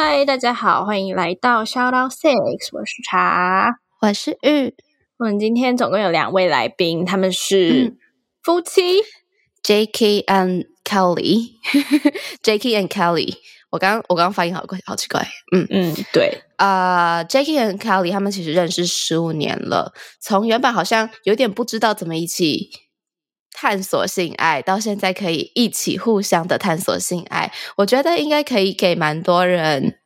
嗨，大家好，欢迎来到 Shout Out Six，我是茶，我是玉。我们今天总共有两位来宾，他们是夫妻、嗯、Jacky and Kelly，Jacky and Kelly。我刚我刚刚发音好怪，好奇怪。嗯嗯，对啊、uh,，Jacky and Kelly 他们其实认识十五年了，从原本好像有点不知道怎么一起。探索性爱，到现在可以一起互相的探索性爱，我觉得应该可以给蛮多人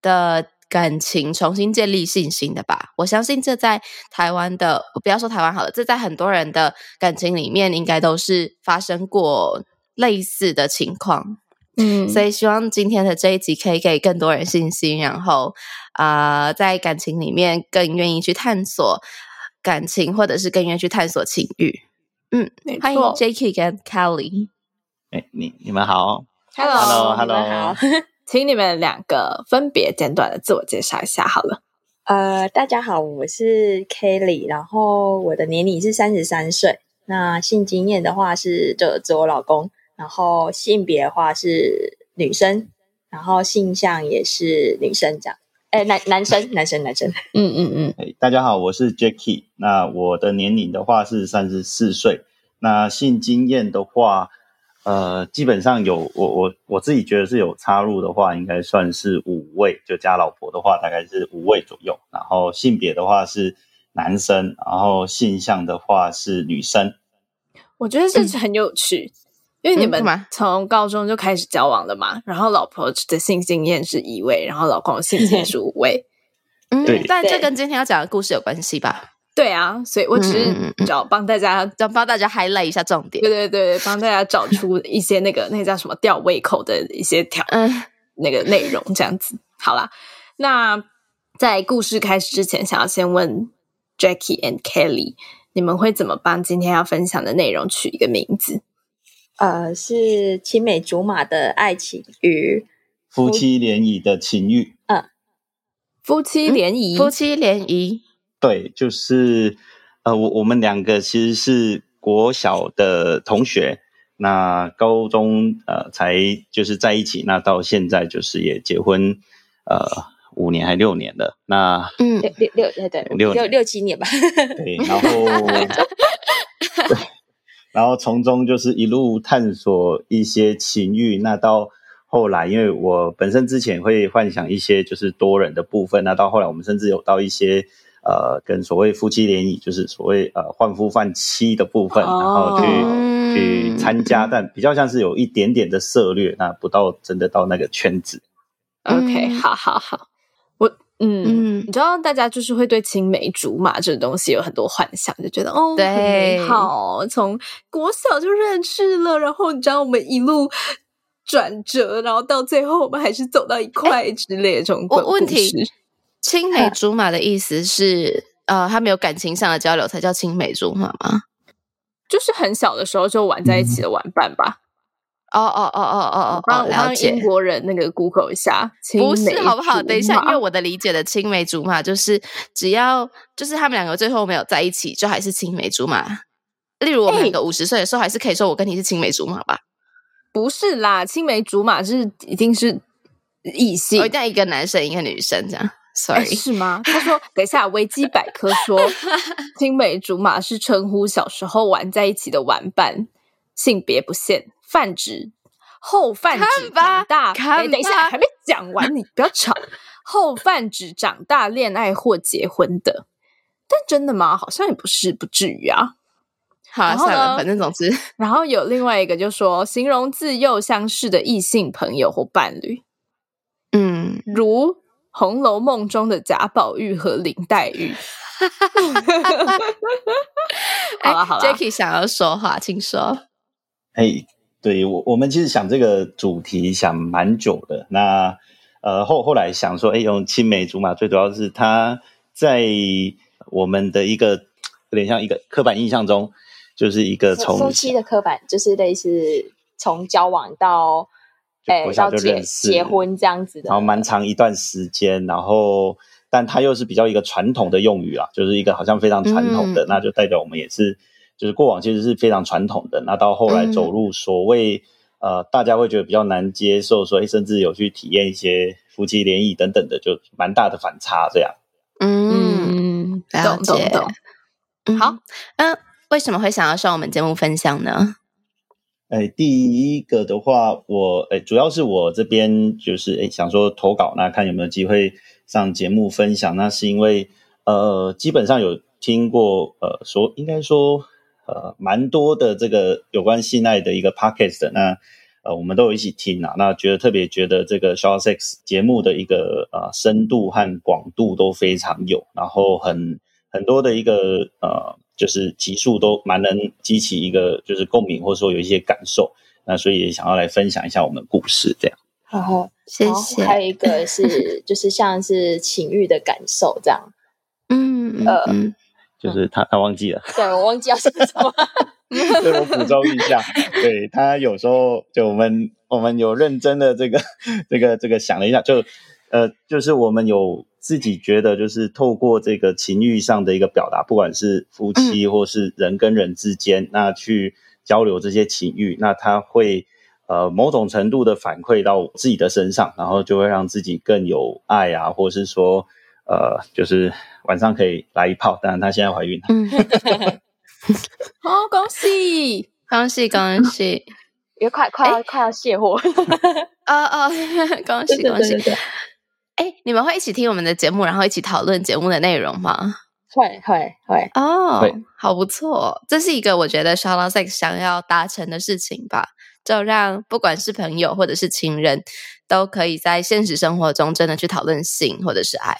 的感情重新建立信心的吧。我相信这在台湾的，不要说台湾好了，这在很多人的感情里面应该都是发生过类似的情况。嗯，所以希望今天的这一集可以给更多人信心，然后啊、呃，在感情里面更愿意去探索感情，或者是更愿意去探索情欲。嗯，欢迎 Jacky 跟 Kelly。哎，你你们好，Hello，Hello，Hello，好，请你们两个分别简短的自我介绍一下好了。呃，大家好，我是 Kelly，然后我的年龄是三十三岁，那性经验的话是就指我老公，然后性别的话是女生，然后性向也是女生这样。哎，男男生，男生，男生，嗯嗯嗯。哎，大家好，我是 Jacky。那我的年龄的话是三十四岁。那性经验的话，呃，基本上有我我我自己觉得是有插入的话，应该算是五位，就加老婆的话，大概是五位左右。然后性别的话是男生，然后性向的话是女生。我觉得这是很有趣。嗯因为你们从高中就开始交往了嘛，嗯、然后老婆的性经验是一位，然后老公的性经验是五位，嗯，但这跟今天要讲的故事有关系吧？对啊，所以我只是找帮大家，找帮大家 highlight 一下重点，对对对，帮大家找出一些那个那个叫什么吊胃口的一些条，嗯，那个内容这样子。好啦，那在故事开始之前，想要先问 Jackie and Kelly，你们会怎么帮今天要分享的内容取一个名字？呃，是青梅竹马的爱情与夫妻联谊的情欲。嗯，夫妻联谊，夫妻联谊，对，就是呃，我我们两个其实是国小的同学，那高中呃才就是在一起，那到现在就是也结婚呃五年还六年了，那嗯六六六对对六六六七年吧，对，然后 对。然后从中就是一路探索一些情欲，那到后来，因为我本身之前会幻想一些就是多人的部分，那到后来我们甚至有到一些呃跟所谓夫妻联谊，就是所谓呃换夫换妻的部分，然后去、oh. 去参加，但比较像是有一点点的涉略，那不到真的到那个圈子。OK，好好好。嗯嗯，你知道大家就是会对青梅竹马这个东西有很多幻想，就觉得哦，对，很美好，从国小就认识了，然后你知道我们一路转折，然后到最后我们还是走到一块之类的这种。我问题，青梅竹马的意思是，呃，他没有感情上的交流才叫青梅竹马吗？就是很小的时候就玩在一起的玩伴吧。哦哦哦哦哦哦，了解。英国人那个 Google 一下，不是好不好？等一下，因为我的理解的青梅竹马就是只要就是他们两个最后没有在一起，就还是青梅竹马。例如我们两个五十岁的时候，还是可以说我跟你是青梅竹马吧？不是啦，青梅竹马是一定是异性，一定要一个男生一个女生这样。Sorry，是吗？他说，等一下，维基百科说青梅竹马是称呼小时候玩在一起的玩伴，性别不限。泛指后泛指长大，哎，等一下还没讲完，你不要吵。后泛指长大恋爱或结婚的，但真的吗？好像也不是，不至于啊。好，算了，反正总之，然后有另外一个，就说形容自幼相识的异性朋友或伴侣，嗯，如《红楼梦》中的贾宝玉和林黛玉。好了好了，Jacky 想要说话，请说。哎。对我，我们其实想这个主题想蛮久的。那呃后后来想说，哎，用青梅竹马，最主要是他在我们的一个有点像一个刻板印象中，就是一个从夫妻的刻板，就是类似从交往到哎到结结婚这样子的，然后蛮长一段时间，然后但他又是比较一个传统的用语啊，就是一个好像非常传统的，嗯、那就代表我们也是。就是过往其实是非常传统的，那到后来走入所谓、嗯、呃，大家会觉得比较难接受，所以甚至有去体验一些夫妻联谊等等的，就蛮大的反差这样。嗯。懂懂懂。嗯、好，嗯，为什么会想要上我们节目分享呢？哎，第一个的话，我哎，主要是我这边就是哎，想说投稿，那看有没有机会上节目分享。那是因为呃，基本上有听过呃，说应该说。呃，蛮多的这个有关性爱的一个 podcast，那呃，我们都有一起听啊，那觉得特别觉得这个 Shout Sex 节目的一个呃深度和广度都非常有，然后很很多的一个呃，就是集数都蛮能激起一个就是共鸣，或者说有一些感受，那所以也想要来分享一下我们故事这样。好好，谢谢。还有一个是就是像是情欲的感受这样，嗯呃。嗯就是他，他忘记了。对，我忘记要说什么。对，我补充一下。对，他有时候就我们我们有认真的这个这个这个想了一下，就呃，就是我们有自己觉得，就是透过这个情欲上的一个表达，不管是夫妻或是人跟人之间，嗯、那去交流这些情欲，那他会呃某种程度的反馈到自己的身上，然后就会让自己更有爱啊，或是说呃，就是。晚上可以来一炮，当然她现在怀孕了。嗯，哦，恭喜恭喜恭喜！也 快快要快要卸货。哦哦，恭喜恭喜！哎，你们会一起听我们的节目，然后一起讨论节目的内容吗？会会会哦，好不错，这是一个我觉得 Shout Out Sex 想要达成的事情吧，就让不管是朋友或者是情人，都可以在现实生活中真的去讨论性或者是爱。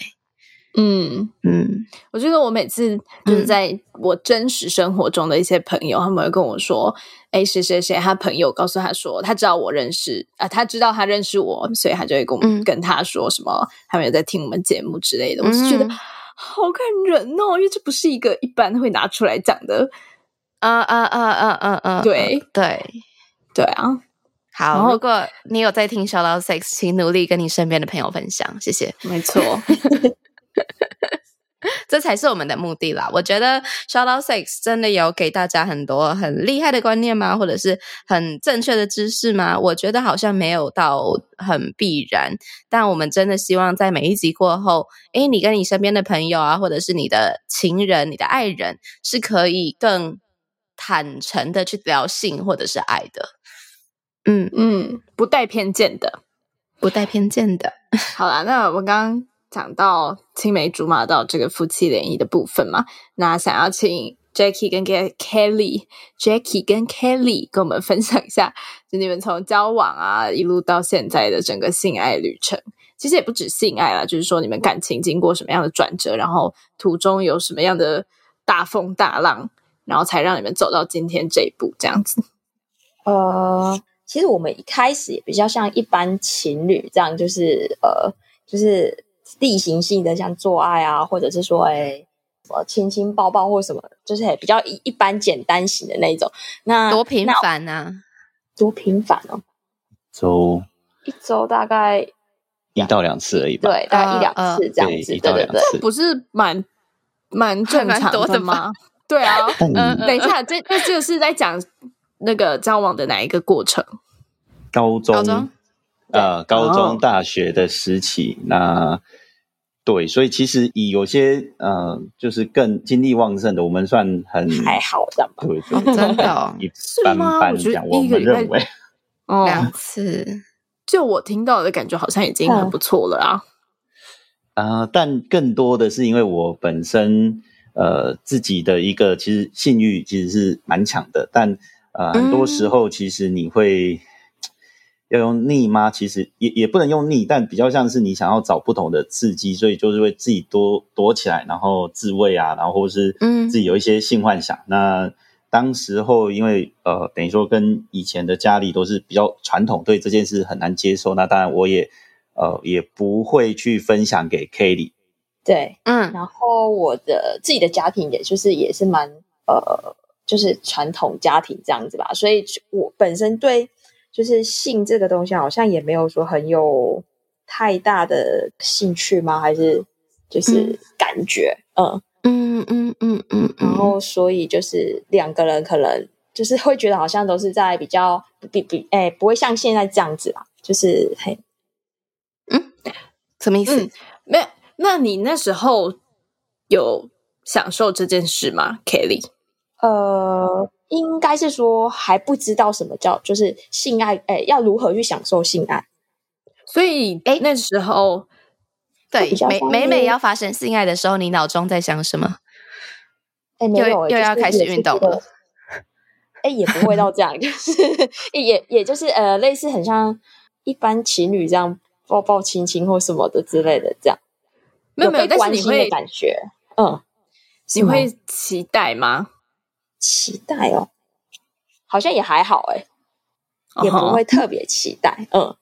嗯嗯，我觉得我每次就是在我真实生活中的一些朋友，嗯、他们会跟我说：“哎，谁谁谁，他朋友告诉他说，他知道我认识啊，他知道他认识我，所以他就会跟我们、嗯、跟他说什么，他们有在听我们节目之类的。”我是觉得好感人哦，因为这不是一个一般会拿出来讲的。啊啊啊啊啊啊！对对对啊！好，如果你有在听 Shout Out Sex，请努力跟你身边的朋友分享，谢谢。没错。这才是我们的目的啦！我觉得 Shout Out Six 真的有给大家很多很厉害的观念吗？或者是很正确的知识吗？我觉得好像没有到很必然。但我们真的希望在每一集过后，诶，你跟你身边的朋友啊，或者是你的情人、你的爱人，是可以更坦诚的去聊性或者是爱的。嗯嗯，不带偏见的，不带偏见的。好啦，那我刚刚。讲到青梅竹马到这个夫妻联谊的部分嘛，那想要请 Jackie 跟 Kelly，Jackie 跟 Kelly 跟我们分享一下，就你们从交往啊一路到现在的整个性爱旅程。其实也不止性爱啦，就是说你们感情经过什么样的转折，然后途中有什么样的大风大浪，然后才让你们走到今天这一步这样子。呃，其实我们一开始也比较像一般情侣这样，就是呃，就是。例行性的像做爱啊，或者是说哎，什么亲亲抱抱或什么，就是比较一一般简单型的那种。那多频繁啊？多频繁哦？周一周大概一到两次而已吧。对，大概一两次这样子。一到两次，不是蛮蛮正常的吗？对啊。嗯，等一下，这这这个是在讲那个交往的哪一个过程？高中。呃，高中、大学的时期，那对，所以其实以有些呃，就是更精力旺盛的，我们算很还好这样吧？对，真的一般般讲，我们认为 两次，就我听到的感觉，好像已经很不错了啊。啊，但更多的是因为我本身呃自己的一个其实性欲其实是蛮强的，但呃很多时候其实你会。要用腻吗？其实也也不能用腻，但比较像是你想要找不同的刺激，所以就是会自己多躲起来，然后自慰啊，然后或是嗯自己有一些性幻想。嗯、那当时候因为呃，等于说跟以前的家里都是比较传统，对这件事很难接受。那当然我也呃也不会去分享给 Kelly。对，嗯，然后我的自己的家庭，也就是也是蛮呃，就是传统家庭这样子吧。所以我本身对就是性这个东西，好像也没有说很有太大的兴趣吗？还是就是感觉，嗯嗯嗯嗯嗯，然后所以就是两个人可能就是会觉得好像都是在比较比比哎，不会像现在这样子啦，就是嘿，嗯，什么意思？嗯，没有。那你那时候有享受这件事吗，Kelly？呃，应该是说还不知道什么叫就是性爱，哎，要如何去享受性爱？所以，哎，那时候对每每每要发生性爱的时候，你脑中在想什么？哎，没有，又又要开始运动了。哎，也不会到这样，就是也也就是呃，类似很像一般情侣这样抱抱亲亲或什么的之类的这样。没有没有，但是你会感觉，嗯，你会期待吗？期待哦，好像也还好哎，也不会特别期待，嗯，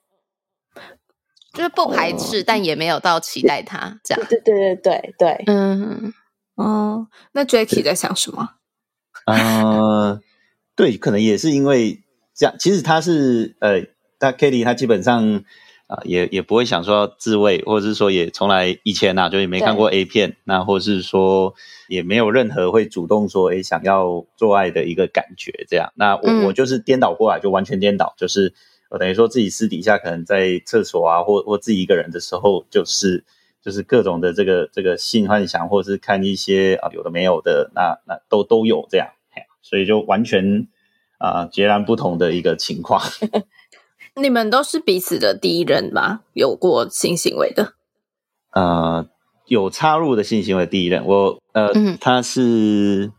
就是不排斥，但也没有到期待他这样。对对对对对，嗯嗯，那 Jacky 在想什么？呃，对，可能也是因为这样。其实他是呃，他 Kitty 他基本上。啊，也也不会想说要自慰，或者是说也从来以前呐、啊、就也没看过 A 片，那或者是说也没有任何会主动说诶想要做爱的一个感觉这样。那我、嗯、我就是颠倒过来，就完全颠倒，就是我等于说自己私底下可能在厕所啊，或或自己一个人的时候，就是就是各种的这个这个性幻想，或者是看一些啊有的没有的，那那都都有这样，所以就完全啊截然不同的一个情况。你们都是彼此的第一任吗？有过性行为的？呃，有插入的性行为第一任，我呃，嗯、他是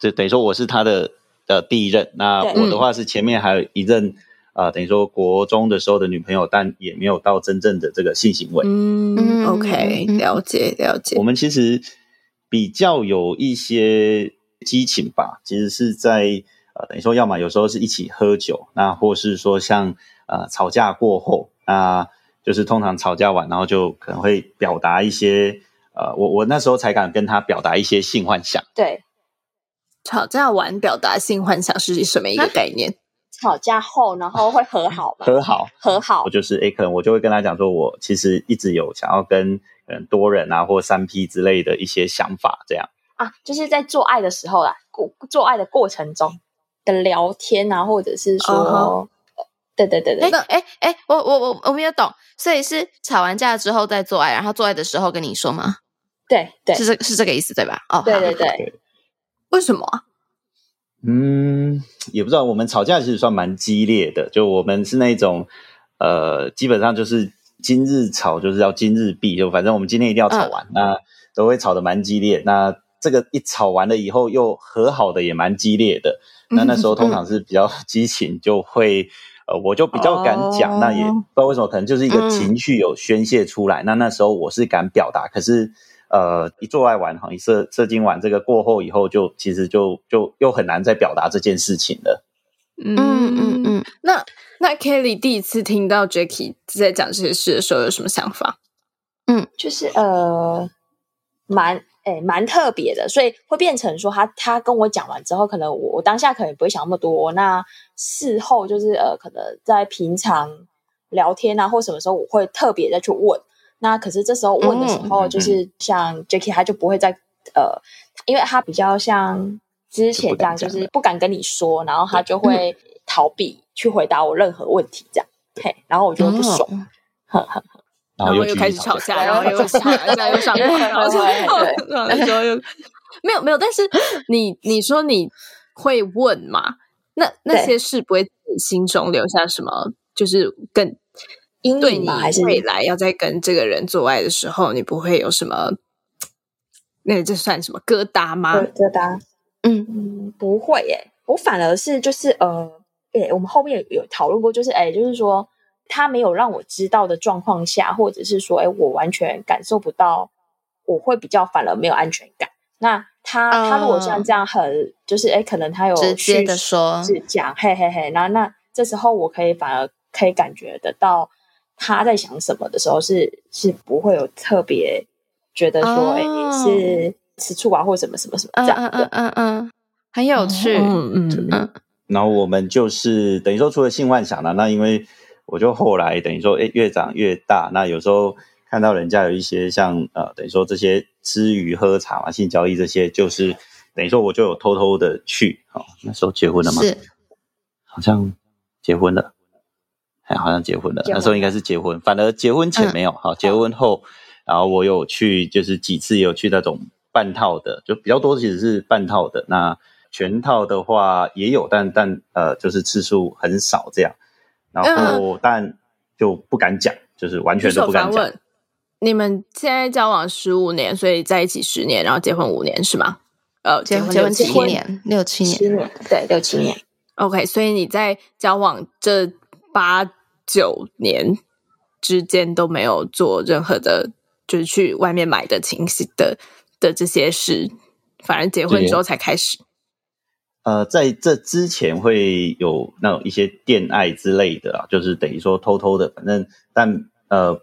就等于说我是他的呃第一任。那我的话是前面还有一任啊、呃，等于说国中的时候的女朋友，但也没有到真正的这个性行为。嗯，OK，了解了解。我们其实比较有一些激情吧，其实是在呃，等于说要么有时候是一起喝酒，那或是说像。呃，吵架过后，那就是通常吵架完，然后就可能会表达一些，呃，我我那时候才敢跟他表达一些性幻想。对，吵架完表达性幻想是什么一个概念？吵架后，然后会和好吗？和好，和好。我就是，诶，可能我就会跟他讲说，我其实一直有想要跟嗯多人啊，或三 P 之类的一些想法，这样啊，就是在做爱的时候啦，过做爱的过程中的聊天啊，或者是说。Uh. 对对对对，那哎哎，我我我我没有懂，所以是吵完架之后再做爱，然后做爱的时候跟你说吗？对对，是这是这个意思对吧？哦，对对对，为什么啊？嗯，也不知道，我们吵架其实算蛮激烈的，就我们是那种呃，基本上就是今日吵就是要今日毕，就反正我们今天一定要吵完，嗯、那都会吵得蛮激烈。那这个一吵完了以后又和好的也蛮激烈的，那那时候通常是比较 激情，就会。呃，我就比较敢讲，那也不知道为什么，可能就是一个情绪有宣泄出来。那那时候我是敢表达，可是呃，一做爱完哈，一射射精完这个过后以后就，就其实就就又很难再表达这件事情了。嗯嗯嗯。那那 Kelly 第一次听到 Jackie 在讲这些事的时候，有什么想法？嗯，就是呃，蛮。哎，蛮特别的，所以会变成说他他跟我讲完之后，可能我我当下可能也不会想那么多。那事后就是呃，可能在平常聊天啊或什么时候，我会特别再去问。那可是这时候问的时候，就是像 Jacky 他就不会再呃，因为他比较像之前这样，就是不敢跟你说，然后他就会逃避去回答我任何问题，这样。嘿，然后我就会不爽，呵呵呵。然后又开始吵 架，然后又吵架，又上课，然后就那时候又 没有没有。但是你你说你会问嘛？那那些事不会你心中留下什么？就是更对你未来要在跟这个人做爱的时候，你不会有什么？那这算什么疙瘩吗？疙瘩？嗯嗯，不会耶。我反而是就是呃，诶，我们后面有讨论过，就是诶，就是说。他没有让我知道的状况下，或者是说，哎，我完全感受不到，我会比较反而没有安全感。那他他如果像这样很就是哎，可能他有直接的说是讲嘿嘿嘿，然后那这时候我可以反而可以感觉得到他在想什么的时候是是不会有特别觉得说哎、哦、是吃醋啊或什么什么什么这样的，嗯嗯嗯，很有趣，嗯嗯嗯。然后我们就是等于说除了性幻想了，那因为我就后来等于说哎越长越大，那有时候。看到人家有一些像呃，等于说这些吃鱼喝茶嘛，性交易这些，就是等于说我就有偷偷的去，哦，那时候结婚了吗？是，好像结婚了，哎，好像结婚了，那时候应该是结婚，反而结婚前没有，好，结婚后，然后我有去，就是几次有去那种半套的，就比较多，其实是半套的，那全套的话也有，但但呃，就是次数很少这样，然后但就不敢讲，就是完全都不敢讲。你们现在交往十五年，所以在一起十年，然后结婚五年是吗？呃，结婚结婚七年，六七年，七年，对，六七年。OK，所以你在交往这八九年之间都没有做任何的，就是去外面买的情绪的的这些事，反而结婚之后才开始。呃，在这之前会有那种一些电爱之类的啊，就是等于说偷偷的，反正但呃。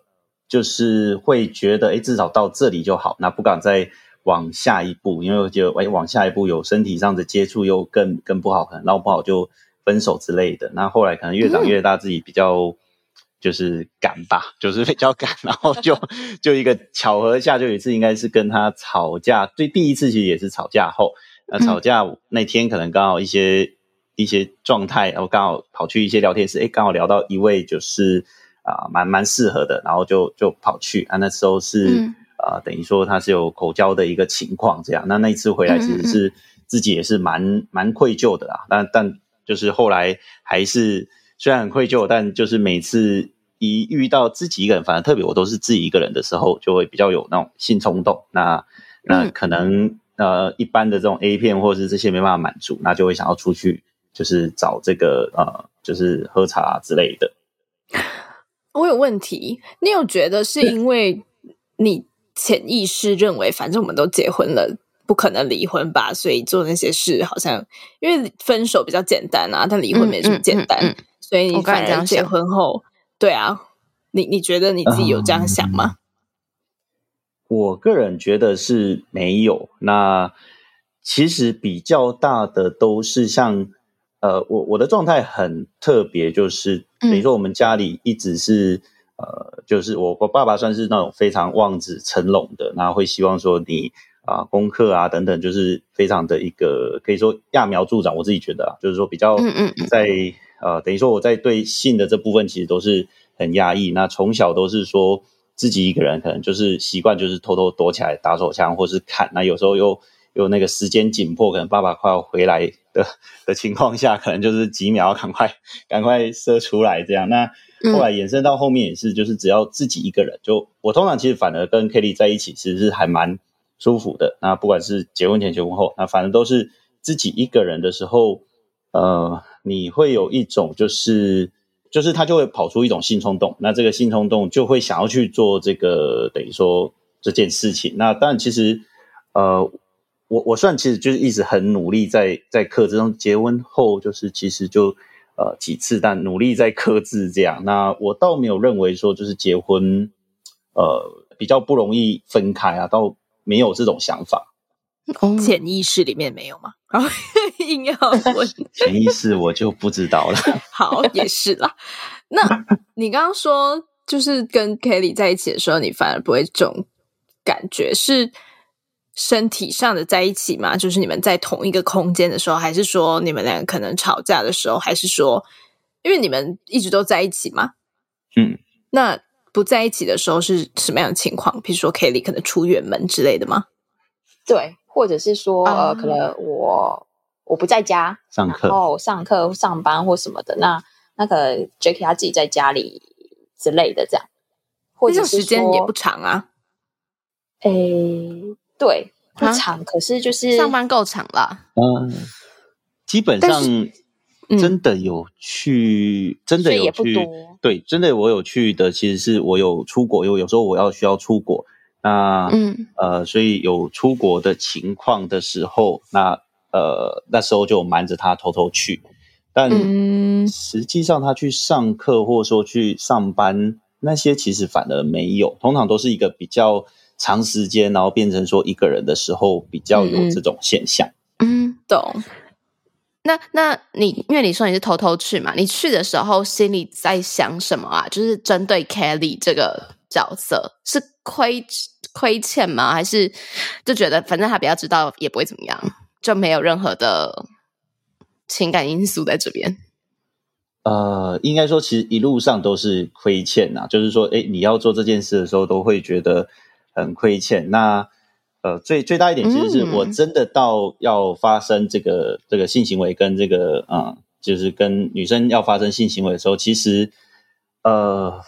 就是会觉得，哎，至少到这里就好，那不敢再往下一步，因为我觉得，哎，往下一步有身体上的接触又更更不好，可能闹不好就分手之类的。那后来可能越长越大，自己比较就是敢吧，就是比较敢，然后就 就一个巧合下，就有一次应该是跟他吵架，对，第一次其实也是吵架后，那吵架那天可能刚好一些一些状态，然后刚好跑去一些聊天室，哎，刚好聊到一位就是。啊，蛮蛮适合的，然后就就跑去啊，那时候是、嗯、呃，等于说他是有口交的一个情况，这样。那那一次回来，其实是自己也是蛮、嗯、蛮愧疚的啊。但但就是后来还是虽然很愧疚，但就是每次一遇到自己一个人，反正特别我都是自己一个人的时候，就会比较有那种性冲动。那那可能、嗯、呃，一般的这种 A 片或者是这些没办法满足，那就会想要出去，就是找这个呃，就是喝茶、啊、之类的。我有问题，你有觉得是因为你潜意识认为，反正我们都结婚了，不可能离婚吧？所以做那些事好像，因为分手比较简单啊，但离婚没这么简单，嗯嗯嗯嗯、所以你反而结婚后，对啊，你你觉得你自己有这样想吗？我个人觉得是没有。那其实比较大的都是像。呃，我我的状态很特别，就是等于说我们家里一直是、嗯、呃，就是我我爸爸算是那种非常望子成龙的，然后会希望说你啊、呃、功课啊等等，就是非常的一个可以说揠苗助长。我自己觉得啊，就是说比较在呃，等于说我在对性的这部分其实都是很压抑。那从小都是说自己一个人，可能就是习惯就是偷偷躲起来打手枪或是看。那有时候又又那个时间紧迫，可能爸爸快要回来。的 的情况下，可能就是几秒，赶快赶快射出来这样。那后来延伸到后面也是，就是只要自己一个人，就我通常其实反而跟 Kelly 在一起，其实是还蛮舒服的。那不管是结婚前、结婚后，那反正都是自己一个人的时候，呃，你会有一种就是就是他就会跑出一种性冲动，那这个性冲动就会想要去做这个等于说这件事情。那但其实呃。我我算其实就是一直很努力在在克制，结婚后就是其实就呃几次，但努力在克制这样。那我倒没有认为说就是结婚呃比较不容易分开啊，倒没有这种想法。潜意识里面没有吗？硬要问 潜意识，我就不知道了。好，也是啦。那你刚刚说就是跟 Kelly 在一起的时候，你反而不会这种感觉是？身体上的在一起吗？就是你们在同一个空间的时候，还是说你们两个可能吵架的时候，还是说因为你们一直都在一起吗？嗯，那不在一起的时候是什么样的情况？比如说 Kelly 可能出远门之类的吗？对，或者是说、嗯、呃，可能我我不在家上课，哦，上课上班或什么的，那那个 Jacky 他自己在家里之类的这样，或者时间也不长啊，诶。对，不长，可是就是上班够长了。嗯，基本上真的有去，真的有去，对，真的我有去的，其实是我有出国，因为有时候我要需要出国，那嗯呃，所以有出国的情况的时候，那呃那时候就瞒着他偷偷去，但实际上他去上课或者说去上班那些其实反而没有，通常都是一个比较长时间，然后变成说一个人的时候比较有这种现象。嗯，懂。那那你因为你说你是偷偷去嘛，你去的时候心里在想什么啊？就是针对 Kelly 这个角色，是亏亏欠吗？还是就觉得反正他不要知道也不会怎么样，就没有任何的情感因素在这边？呃，应该说其实一路上都是亏欠呐，就是说，哎，你要做这件事的时候都会觉得很亏欠。那呃，最最大一点其实是我真的到要发生这个、嗯、这个性行为跟这个嗯，就是跟女生要发生性行为的时候，其实呃，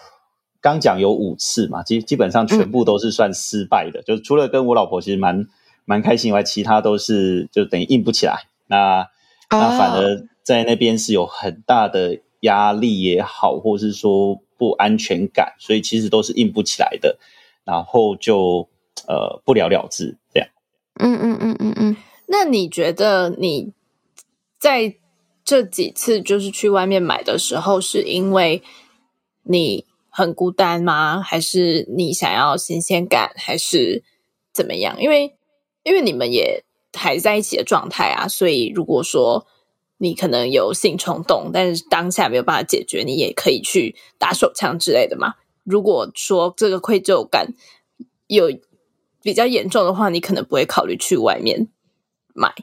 刚讲有五次嘛，基基本上全部都是算失败的，嗯、就是除了跟我老婆其实蛮蛮开心以外，其他都是就等于硬不起来。那那反而在那边是有很大的压力也好，或是说不安全感，所以其实都是硬不起来的，然后就。呃，不了了之这样。嗯嗯嗯嗯嗯。那你觉得你在这几次就是去外面买的时候，是因为你很孤单吗？还是你想要新鲜感，还是怎么样？因为因为你们也还在一起的状态啊，所以如果说你可能有性冲动，但是当下没有办法解决，你也可以去打手枪之类的嘛。如果说这个愧疚感有。比较严重的话，你可能不会考虑去外面买，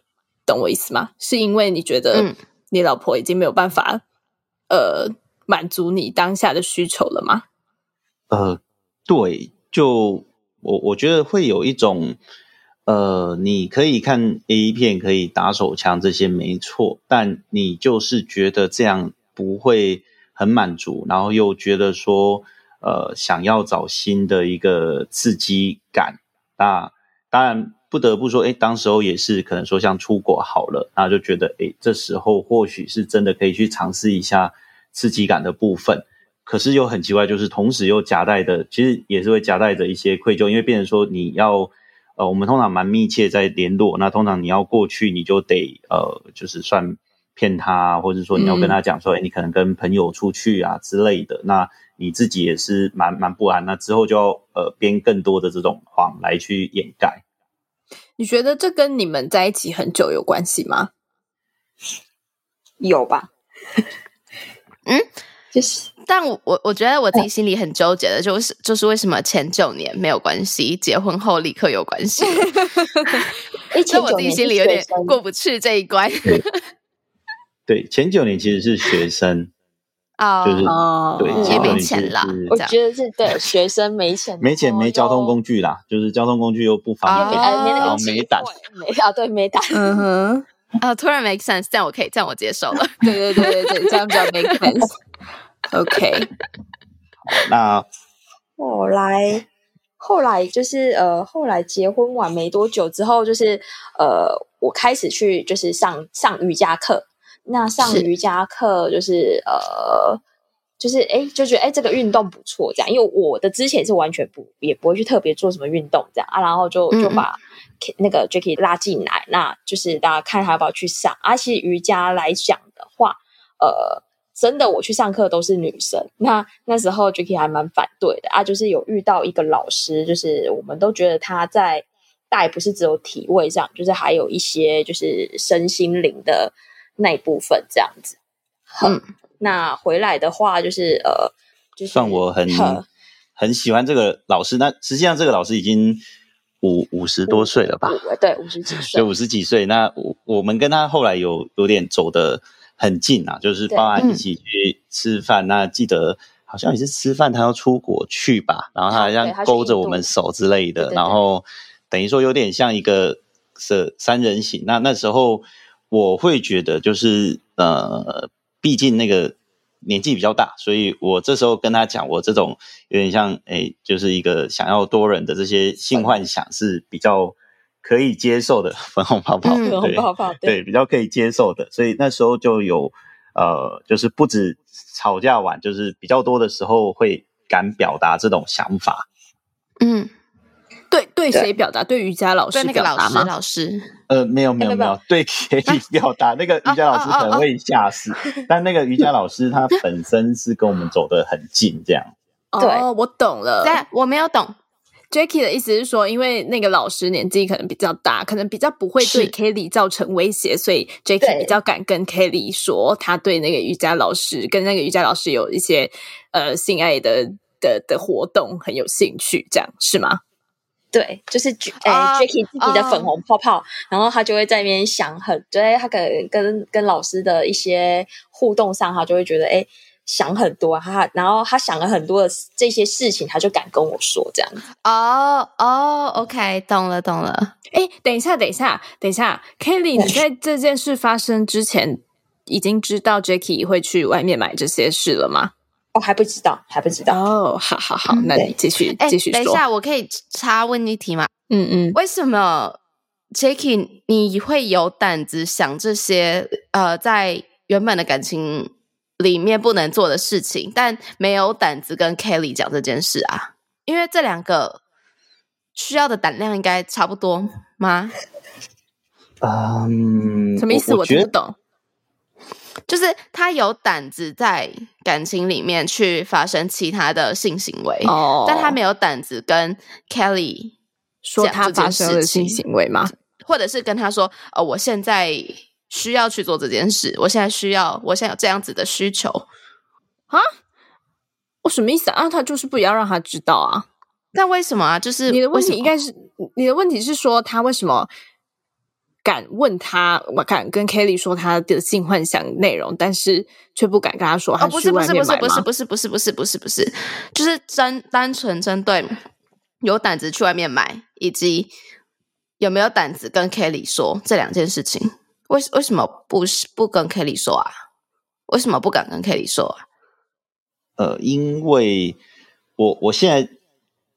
懂我意思吗？是因为你觉得你老婆已经没有办法，嗯、呃，满足你当下的需求了吗？呃，对，就我我觉得会有一种，呃，你可以看 A 片，可以打手枪这些没错，但你就是觉得这样不会很满足，然后又觉得说，呃，想要找新的一个刺激感。那当然不得不说，哎，当时候也是可能说像出国好了，那就觉得，哎，这时候或许是真的可以去尝试一下刺激感的部分。可是又很奇怪，就是同时又夹带的，其实也是会夹带着一些愧疚，因为变成说你要，呃，我们通常蛮密切在联络，那通常你要过去，你就得呃，就是算骗他，或者说你要跟他讲说，哎、嗯，你可能跟朋友出去啊之类的，那。你自己也是蛮蛮不安，那之后就要呃编更多的这种谎来去掩盖。你觉得这跟你们在一起很久有关系吗？有吧？嗯，就是，但我我觉得我自己心里很纠结的，就是就是为什么前九年没有关系，结婚后立刻有关系？所以我自己心里有点过不去这一关。对，对，前九年其实是学生。哦，就是对，也没钱啦。我觉得是对学生没钱，没钱没交通工具啦，就是交通工具又不方便，然后没胆，没啊，对，没胆。嗯哼，啊，突然 make sense，这样我可以，这样我接受了。对对对对对，这样比较 make sense。OK，那后来后来就是呃，后来结婚完没多久之后，就是呃，我开始去就是上上瑜伽课。那上瑜伽课就是，是呃，就是哎，就觉得哎，这个运动不错，这样。因为我的之前是完全不也不会去特别做什么运动这样啊，然后就就把那个 Jacky 拉进来，嗯、那就是大家看他要不要去上。而、啊、且瑜伽来讲的话，呃，真的我去上课都是女生。那那时候 Jacky 还蛮反对的啊，就是有遇到一个老师，就是我们都觉得他在带不是只有体位上，就是还有一些就是身心灵的。那一部分这样子，嗯，那回来的话就是呃，就算我很很喜欢这个老师，那实际上这个老师已经五五十多岁了吧？对，五十几 岁，就五十几岁。那我我们跟他后来有有点走得很近啊，就是包含一起去吃饭。嗯、那记得好像也是吃饭，他要出国去吧，然后他好像勾着我们手之类的，然后等于说有点像一个是三人行。那那时候。我会觉得就是呃，毕竟那个年纪比较大，所以我这时候跟他讲，我这种有点像哎，就是一个想要多人的这些性幻想是比较可以接受的，粉红泡泡，粉红泡泡，对，比较可以接受的，所以那时候就有呃，就是不止吵架完，就是比较多的时候会敢表达这种想法，嗯。对对谁表达？对瑜伽老师表达吗？老师，呃，没有没有没有，对 Kelly 表达。那个瑜伽老师可能会吓死，但那个瑜伽老师他本身是跟我们走得很近，这样。哦，我懂了。对，我没有懂。Jacky 的意思是说，因为那个老师年纪可能比较大，可能比较不会对 Kelly 造成威胁，所以 Jackie 比较敢跟 Kelly 说，他对那个瑜伽老师跟那个瑜伽老师有一些呃性爱的的的活动很有兴趣，这样是吗？对，就是诶、欸 uh,，Jacky 自己的粉红泡泡，uh, 然后他就会在那边想很，对，他可能跟跟老师的一些互动上，他就会觉得诶。欸想很多，他然后他想了很多的这些事情，他就敢跟我说这样子。哦哦，OK，懂了懂了。哎，等一下，等一下，等一下，Kelly，你在这件事发生之前已经知道 Jacky 会去外面买这些事了吗？哦，还不知道，还不知道。哦，好好好，那你继续继续说。等一下，我可以插问一题吗？嗯嗯，为什么 Jacky 你会有胆子想这些？呃，在原本的感情。里面不能做的事情，但没有胆子跟 Kelly 讲这件事啊，因为这两个需要的胆量应该差不多吗？嗯，什么意思？我，我听不懂。就是他有胆子在感情里面去发生其他的性行为，哦，但他没有胆子跟 Kelly 说他发生了性行为吗？或者是跟他说，呃，我现在。需要去做这件事，我现在需要，我现在有这样子的需求啊？我什么意思啊？他就是不要让他知道啊？那为什么啊？就是你的问题应该是你的问题是说他为什么敢问他？我敢跟 Kelly 说他的性幻想内容，但是却不敢跟他说他去外面买吗？不是不是不是不是不是不是不是，就是针单纯针对有胆子去外面买，以及有没有胆子跟 Kelly 说这两件事情。为为什么不是不跟 Kelly 说啊？为什么不敢跟 Kelly 说啊？呃，因为我我现在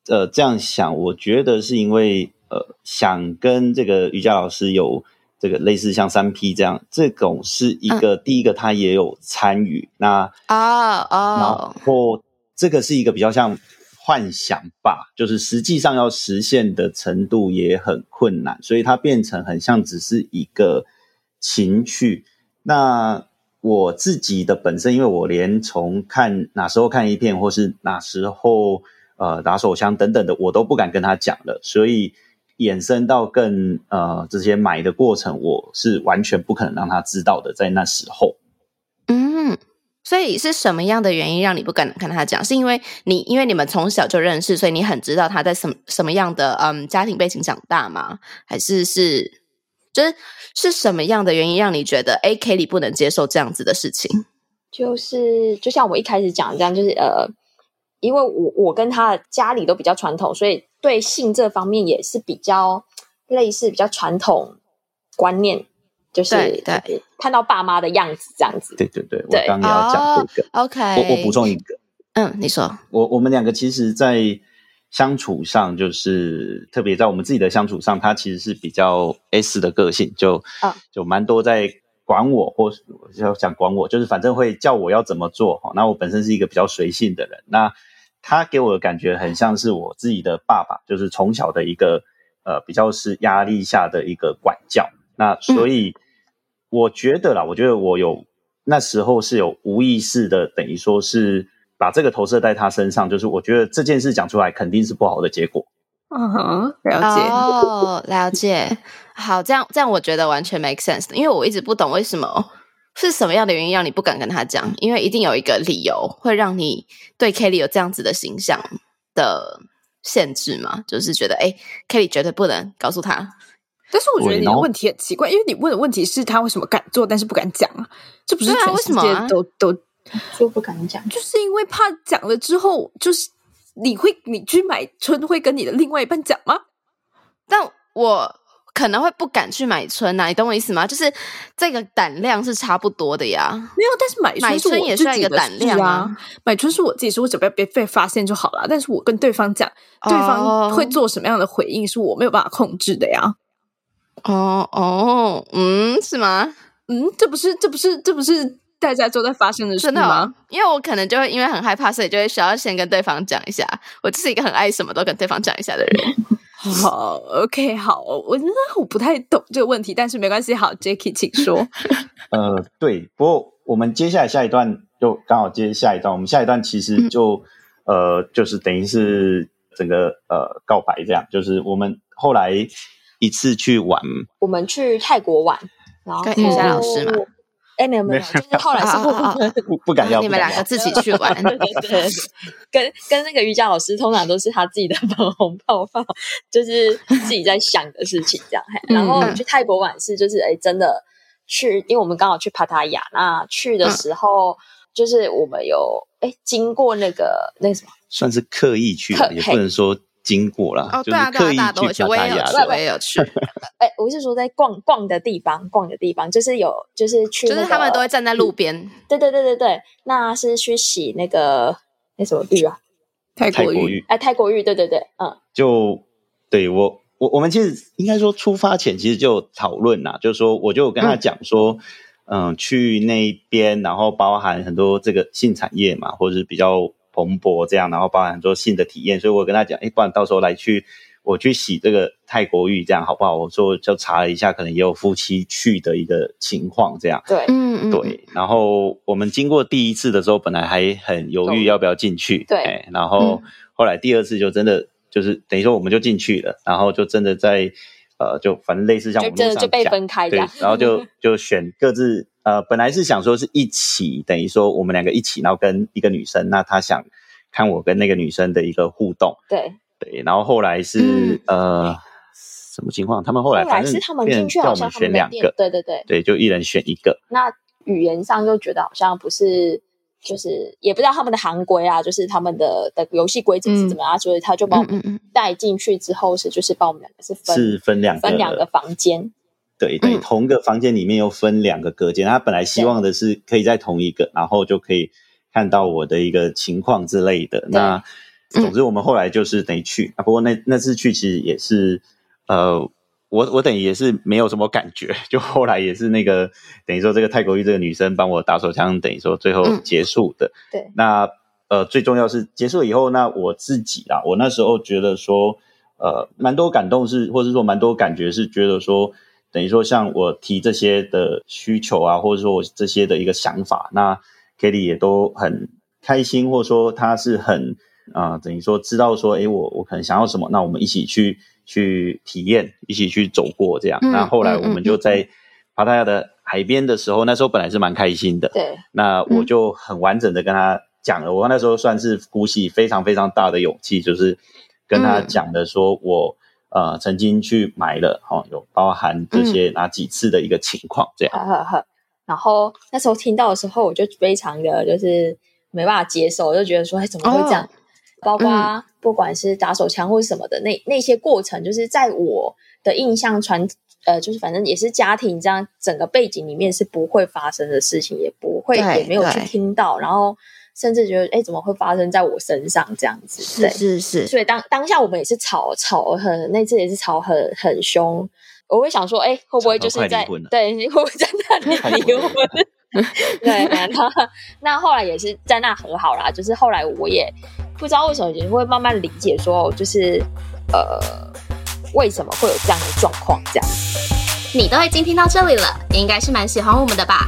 呃这样想，我觉得是因为呃想跟这个瑜伽老师有这个类似像三 P 这样，这种是一个、嗯、第一个他也有参与，那啊啊，然后这个是一个比较像幻想吧，就是实际上要实现的程度也很困难，所以它变成很像只是一个。情趣，那我自己的本身，因为我连从看哪时候看一片，或是哪时候呃打手枪等等的，我都不敢跟他讲了，所以衍生到更呃这些买的过程，我是完全不可能让他知道的，在那时候。嗯，所以是什么样的原因让你不敢跟他讲？是因为你因为你们从小就认识，所以你很知道他在什么什么样的嗯家庭背景长大吗？还是是？就是是什么样的原因让你觉得哎，Kelly 不能接受这样子的事情？就是就像我一开始讲的这样，就是呃，因为我我跟他的家里都比较传统，所以对性这方面也是比较类似，比较传统观念，就是对，对看到爸妈的样子这样子。对对对，我刚刚要讲这个。Oh, OK，我我补充一个，嗯，你说，我我们两个其实，在。相处上就是特别在我们自己的相处上，他其实是比较 S 的个性，就啊就蛮多在管我，或是要讲管我，就是反正会叫我要怎么做。那我本身是一个比较随性的人，那他给我的感觉很像是我自己的爸爸，就是从小的一个呃比较是压力下的一个管教。那所以我觉得啦，我觉得我有那时候是有无意识的，等于说是。把这个投射在他身上，就是我觉得这件事讲出来肯定是不好的结果。嗯哼，了解哦，了解。好，这样这样，我觉得完全 make sense。因为我一直不懂为什么是什么样的原因让你不敢跟他讲，因为一定有一个理由会让你对 Kelly 有这样子的形象的限制嘛？就是觉得哎，Kelly 绝对不能告诉他。但是我觉得你的问题很奇怪，因为你问的问题是他为什么敢做，但是不敢讲啊？这不是全世界都都。说不敢讲，就是因为怕讲了之后，就是你会你去买春会跟你的另外一半讲吗？但我可能会不敢去买春呐、啊，你懂我意思吗？就是这个胆量是差不多的呀。没有，但是买春，是我买春也需要一个胆量啊。买春是我自己说，我准备被被发现就好了。但是我跟对方讲，对方会做什么样的回应，是我没有办法控制的呀。哦哦，嗯，是吗？嗯，这不是，这不是，这不是。大家都在发生的事吗？真的吗？因为我可能就会因为很害怕，所以就会需要先跟对方讲一下。我就是一个很爱什么都跟对方讲一下的人。好，OK，好，我真的我不太懂这个问题，但是没关系。好，Jacky，请说。呃，对，不过我们接下来下一段就刚好接下一段，我们下一段其实就、嗯、呃，就是等于是整个呃告白这样，就是我们后来一次去玩，我们去泰国玩，然后跟雨珊老师嘛。哎，没有没有，就是后来是不不不敢要，你们两个自己去玩。对对对，跟跟那个瑜伽老师，通常都是他自己的粉红泡泡，就是自己在想的事情这样。然后去泰国玩是就是哎，真的去，因为我们刚好去帕塔亚，那去的时候就是我们有哎经过那个那什么，算是刻意去，也不能说。经过了，哦，对啊，对啊，对啊，我也有去，我也有去。哎，我是说在逛逛的地方，逛的地方就是有，就是去，就是他们都会站在路边。对对对对对，那是去洗那个那什么浴啊？泰国浴。哎，泰国浴，对对对，嗯。就对我我我们其实应该说出发前其实就讨论啦，就是说我就跟他讲说，嗯，去那边，然后包含很多这个性产业嘛，或者是比较。蓬勃这样，然后包含很多新的体验，所以我跟他讲，哎，不然到时候来去我去洗这个泰国浴，这样好不好？我说就查了一下，可能也有夫妻去的一个情况，这样。对，嗯对。然后我们经过第一次的时候，本来还很犹豫要不要进去，对。然后后来第二次就真的就是等于说我们就进去了，然后就真的在呃，就反正类似像我们就真的就被分开，对。然后就就选各自。呃，本来是想说是一起，等于说我们两个一起，然后跟一个女生，那她想看我跟那个女生的一个互动，对对，然后后来是、嗯、呃什么情况？他们后来反正他们进去好像选两个，对对对，对，就一人选一个。那语言上又觉得好像不是，就是也不知道他们的行规啊，就是他们的的游戏规则是怎么样，嗯、所以他就把我们带进去之后是就是把我们两个是分是分两个分两个房间。对对，同个房间里面又分两个隔间。他本来希望的是可以在同一个，然后就可以看到我的一个情况之类的。那总之我们后来就是等于去啊，不过那那次去其实也是，呃，我我等于也是没有什么感觉。就后来也是那个等于说这个泰国瑜这个女生帮我打手枪，等于说最后结束的。对，那呃最重要是结束以后，那我自己啊，我那时候觉得说，呃，蛮多感动是，或者说蛮多感觉是觉得说。等于说，像我提这些的需求啊，或者说我这些的一个想法，那 Kelly 也都很开心，或者说他是很啊、呃，等于说知道说，诶，我我可能想要什么，那我们一起去去体验，一起去走过这样。嗯、那后来我们就在帕塔亚的海边的时候，那时候本来是蛮开心的。对。那我就很完整的跟他讲了，我那时候算是鼓起非常非常大的勇气，就是跟他讲的说我。呃，曾经去买了，哈、哦，有包含这些哪几次的一个情况，嗯、这样。呵呵呵。然后那时候听到的时候，我就非常的就是没办法接受，我就觉得说，哎，怎么会这样？哦、包括不管是打手枪或是什么的，嗯、那那些过程，就是在我的印象传，呃，就是反正也是家庭这样整个背景里面是不会发生的事情，也不会也没有去听到，然后。甚至觉得，哎，怎么会发生在我身上这样子？对，是是是。所以当当下我们也是吵吵很，那次也是吵很很凶。我会想说，哎，会不会就是在对，会不会在那里离婚？对，然后那后来也是在那和好啦。就是后来我也不知道为什么，也会慢慢理解说，就是呃，为什么会有这样的状况？这样，你都已经听到这里了，你应该是蛮喜欢我们的吧？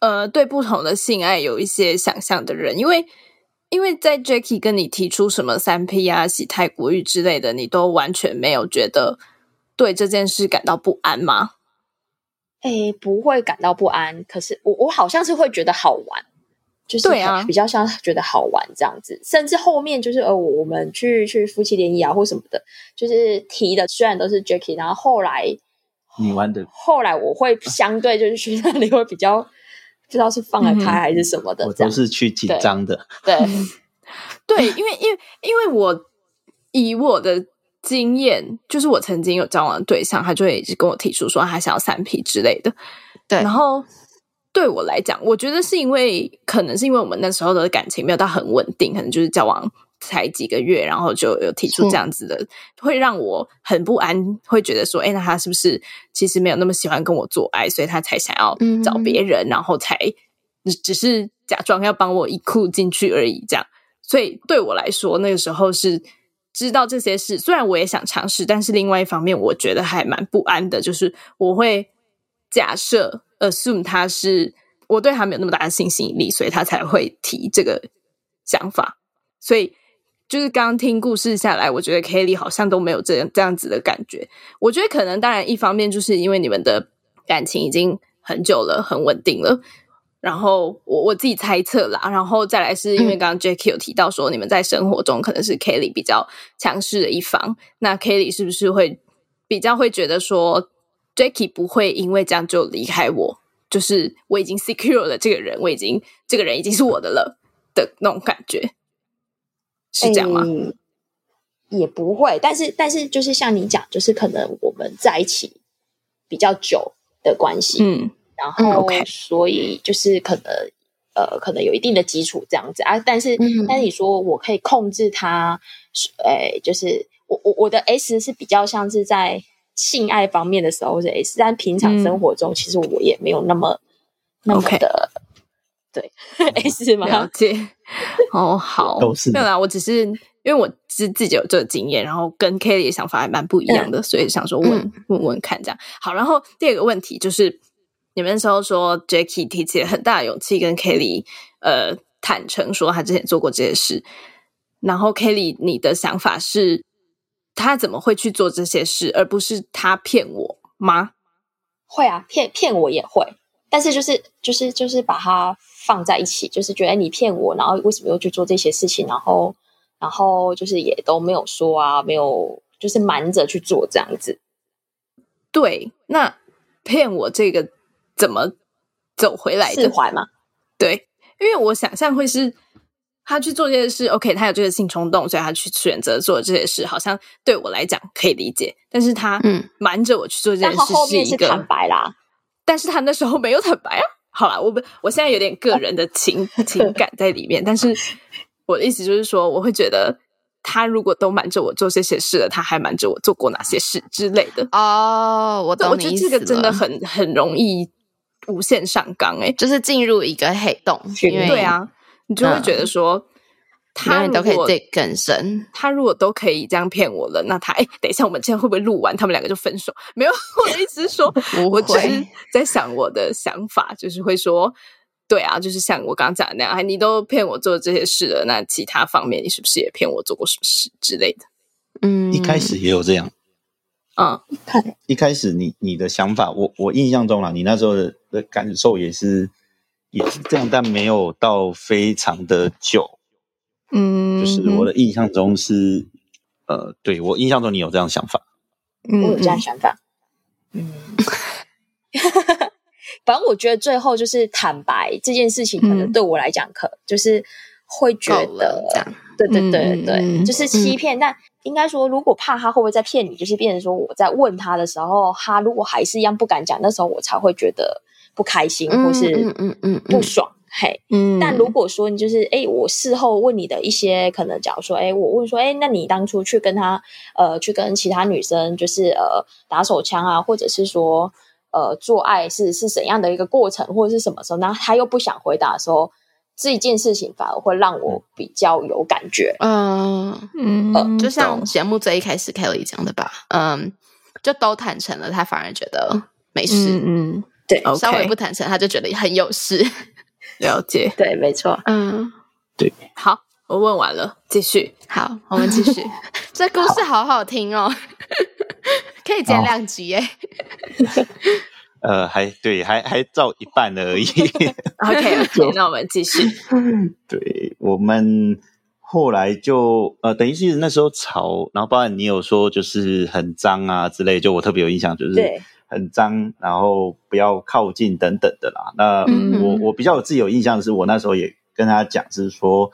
呃，对不同的性爱有一些想象的人，因为因为在 Jacky 跟你提出什么三 P 啊、洗泰国浴之类的，你都完全没有觉得对这件事感到不安吗？诶，不会感到不安，可是我我好像是会觉得好玩，就是对啊，比较像觉得好玩这样子，甚至后面就是呃，我们去去夫妻联谊啊或什么的，就是提的虽然都是 Jacky，然后后来你玩的，后来我会相对就是觉得你会比较。不知道是放得开还是什么的，嗯、我都是去紧张的。对，对，对，因为因为因为我以我的经验，就是我曾经有交往的对象，他就会一直跟我提出说他想要三 P 之类的。对，然后对我来讲，我觉得是因为可能是因为我们那时候的感情没有到很稳定，可能就是交往才几个月，然后就有提出这样子的，会让我很不安，会觉得说，哎，那他是不是其实没有那么喜欢跟我做爱，所以他才想要找别人，嗯、然后才只是假装要帮我一裤进去而已，这样。所以对我来说，那个时候是知道这些事，虽然我也想尝试，但是另外一方面，我觉得还蛮不安的。就是我会假设 assume 他是我对他没有那么大的性吸引力，所以他才会提这个想法。所以就是刚刚听故事下来，我觉得 Kelly 好像都没有这样这样子的感觉。我觉得可能当然一方面就是因为你们的感情已经很久了，很稳定了。然后我我自己猜测啦，然后再来是因为刚刚 Jacky 有提到说，你们在生活中可能是 Kelly 比较强势的一方，那 Kelly 是不是会比较会觉得说，Jacky 不会因为这样就离开我？就是我已经 secure 了这个人，我已经这个人已经是我的了的那种感觉，是这样吗？欸，也不会，但是但是就是像你讲，就是可能我们在一起比较久的关系，嗯。然后，所以就是可能，呃，可能有一定的基础这样子啊。但是，嗯、但是你说我可以控制他，哎，就是我我我的 S 是比较像是在性爱方面的时候是 S，但平常生活中其实我也没有那么、嗯、那么的对 S 吗？了解。哦，好，都是没有啦。我只是因为我是自己有这个经验，然后跟 Kelly 的想法还蛮不一样的，嗯、所以想说问、嗯、问问看这样。好，然后第二个问题就是。你们那时候说，Jacky 提起了很大的勇气跟 Kelly 呃坦诚说他之前做过这些事，然后 Kelly 你的想法是，他怎么会去做这些事，而不是他骗我吗？会啊，骗骗我也会，但是就是就是就是把它放在一起，就是觉得你骗我，然后为什么又去做这些事情，然后然后就是也都没有说啊，没有就是瞒着去做这样子。对，那骗我这个。怎么走回来？释怀吗？对，因为我想象会是他去做这些事，OK，他有这个性冲动，所以他去选择做这些事，好像对我来讲可以理解。但是他嗯瞒着我去做这件事，是一个后面是坦白啦。但是他那时候没有坦白啊。好啦，我不，我现在有点个人的情 情感在里面，但是我的意思就是说，我会觉得他如果都瞒着我做这些事了，他还瞒着我做过哪些事之类的。哦，我懂你意思。我觉得这个真的很很容易。无限上纲，哎，就是进入一个黑洞，因为对啊，你就会觉得说，嗯、他都可以再更深。他如果都可以这样骗我了，那他哎，等一下，我们这样会不会录完，他们两个就分手？没有，我的意思是说，我只是在想我的想法，就是会说，对啊，就是像我刚刚讲的那样，你都骗我做这些事了，那其他方面你是不是也骗我做过什么事之类的？嗯，一开始也有这样。嗯，一开始你你的想法，我我印象中啦，你那时候的的感受也是也是这样，但没有到非常的久。嗯，就是我的印象中是，呃，对，我印象中你有这样想法，嗯，我有这样想法。嗯，反正我觉得最后就是坦白这件事情，可能对我来讲，可就是会觉得这样，对对对对，嗯、就是欺骗，嗯、但。应该说，如果怕他会不会再骗你，就是变成说我在问他的时候，他如果还是一样不敢讲，那时候我才会觉得不开心或是嗯嗯。不爽嘿。嗯，但如果说你就是哎，我事后问你的一些可能，假如说哎，我问说哎，那你当初去跟他呃去跟其他女生就是呃打手枪啊，或者是说呃做爱是是怎样的一个过程，或者是什么时候，那他又不想回答的时候。这一件事情反而会让我比较有感觉，嗯。嗯，呃、就像节目最一开始 Kelly 讲的吧，嗯，就都坦诚了，他反而觉得没事，嗯，嗯。对，稍微不坦诚，他就觉得很有事，了解，对，没错，嗯，对，好，我问完了，继续，好，我们继续，这故事好好听哦，可以剪两集耶。呃，还对，还还照一半而已。OK，OK，、okay, 那我们继续。对，我们后来就呃，等于是那时候吵，然后包括你有说就是很脏啊之类，就我特别有印象，就是很脏，然后不要靠近等等的啦。那我我比较有自己有印象的是，我那时候也跟他讲，是说，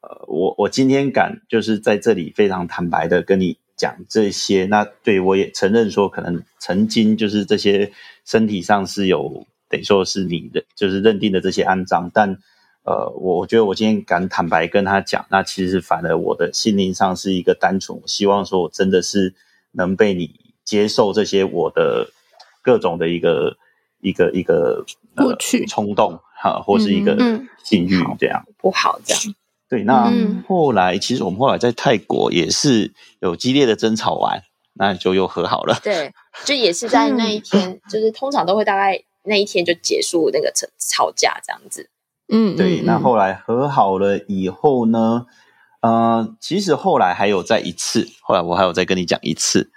呃，我我今天敢就是在这里非常坦白的跟你讲这些，那对我也承认说，可能曾经就是这些身体上是有等于说是你的，就是认定的这些肮脏，但呃，我我觉得我今天敢坦白跟他讲，那其实反而我的心灵上是一个单纯，我希望说我真的是能被你接受这些我的各种的一个一个一个过去冲动哈，或是一个性欲这样、嗯、不好这样。对，那后来、嗯、其实我们后来在泰国也是有激烈的争吵完，那就又和好了。对，就也是在那一天，嗯、就是通常都会大概那一天就结束那个吵吵架这样子。嗯，对。那后来和好了以后呢，呃，其实后来还有再一次，后来我还有再跟你讲一次。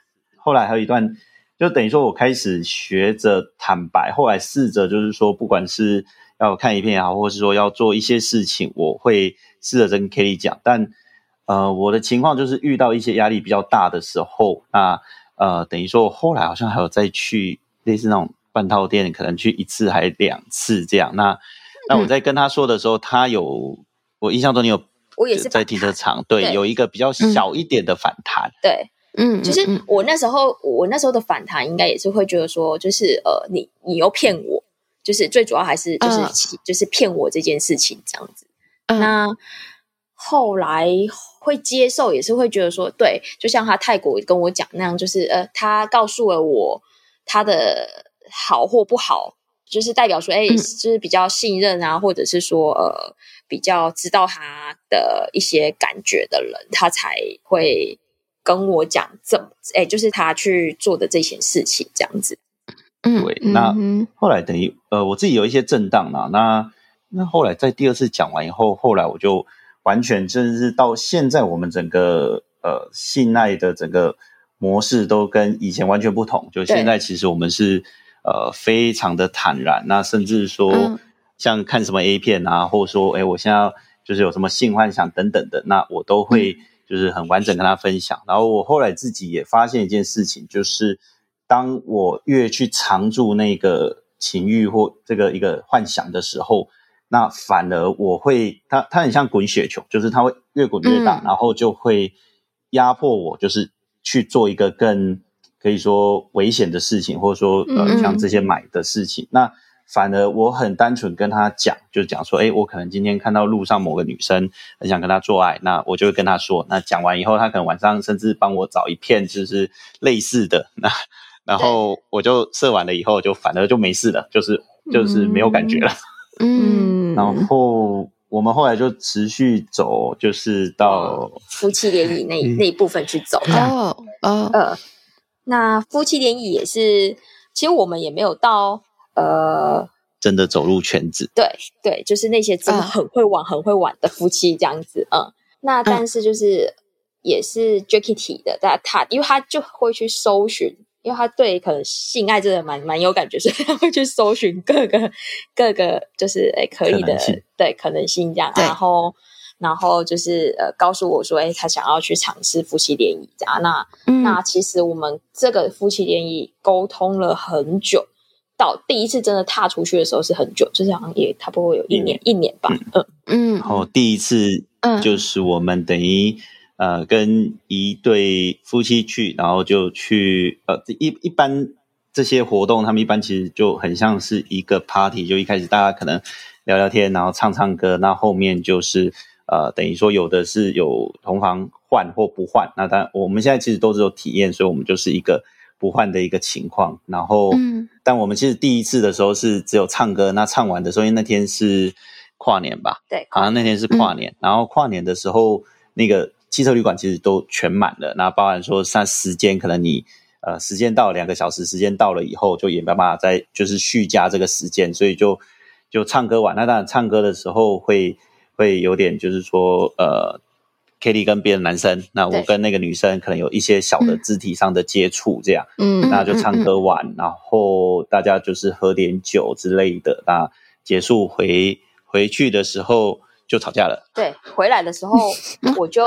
后来还有一段，就等于说我开始学着坦白，后来试着就是说，不管是要看影片也好，或是说要做一些事情，我会。试着跟 Kelly 讲，但呃，我的情况就是遇到一些压力比较大的时候，那呃，等于说我后来好像还有再去类似那种半套店，可能去一次还两次这样。那那我在跟他说的时候，嗯、他有我印象中你有我也是在停车场，对，对，有一个比较小一点的反弹，对，嗯，就是我那时候我那时候的反弹，应该也是会觉得说，就是呃，你你又骗我，就是最主要还是就是、呃、就是骗我这件事情这样子。那后来会接受，也是会觉得说，对，就像他泰国跟我讲那样，就是呃，他告诉了我他的好或不好，就是代表说，哎，就是比较信任啊，或者是说，呃，比较知道他的一些感觉的人，他才会跟我讲怎么，哎，就是他去做的这些事情，这样子。嗯，对。那后来等于呃，我自己有一些震荡嘛，那。那后来在第二次讲完以后，后来我就完全真的是到现在，我们整个呃信赖的整个模式都跟以前完全不同。就现在其实我们是呃非常的坦然，那甚至说像看什么 A 片啊，或者说哎我现在就是有什么性幻想等等的，那我都会就是很完整跟他分享。然后我后来自己也发现一件事情，就是当我越去藏住那个情欲或这个一个幻想的时候。那反而我会，它它很像滚雪球，就是它会越滚越大，嗯、然后就会压迫我，就是去做一个更可以说危险的事情，或者说呃像这些买的事情。嗯、那反而我很单纯跟他讲，就讲说，哎，我可能今天看到路上某个女生很想跟她做爱，那我就会跟她说。那讲完以后，他可能晚上甚至帮我找一片就是类似的，那然后我就射完了以后，就反而就没事了，就是就是没有感觉了。嗯。然后我们后来就持续走，就是到夫妻联谊那那一部分去走。哦哦呃，那夫妻联谊也是，其实我们也没有到呃真的走入圈子。对对，就是那些真的很会玩、很会玩的夫妻这样子。嗯，那但是就是也是 Jacky 提的，但他因为他就会去搜寻。因为他对可能性爱真的蛮蛮有感觉，所以他会去搜寻各个各个就是诶可以的对可能性这样，然后然后就是呃告诉我说，哎他想要去尝试夫妻联谊这样。那、嗯、那其实我们这个夫妻联谊沟通了很久，到第一次真的踏出去的时候是很久，就是好像也差不多有一年、嗯、一年吧。嗯嗯，然后第一次嗯就是我们等于。呃，跟一对夫妻去，然后就去呃一一般这些活动，他们一般其实就很像是一个 party，就一开始大家可能聊聊天，然后唱唱歌，那后面就是呃等于说有的是有同房换或不换，那当然我们现在其实都是有体验，所以我们就是一个不换的一个情况。然后，嗯，但我们其实第一次的时候是只有唱歌，那唱完的时候，因为那天是跨年吧，对，好像那天是跨年，嗯，然后跨年的时候那个。汽车旅馆其实都全满了，那包含说像时间，可能你呃时间到两个小时，时间到了以后就也没办法再就是续加这个时间，所以就就唱歌完。那当然唱歌的时候会会有点就是说呃，Kelly 跟别的男生，那我跟那个女生可能有一些小的肢体上的接触，这样，嗯，那就唱歌完，然后大家就是喝点酒之类的，那结束回回去的时候。就吵架了。对，回来的时候 我就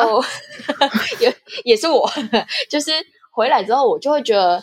也也是我，就是回来之后我就会觉得，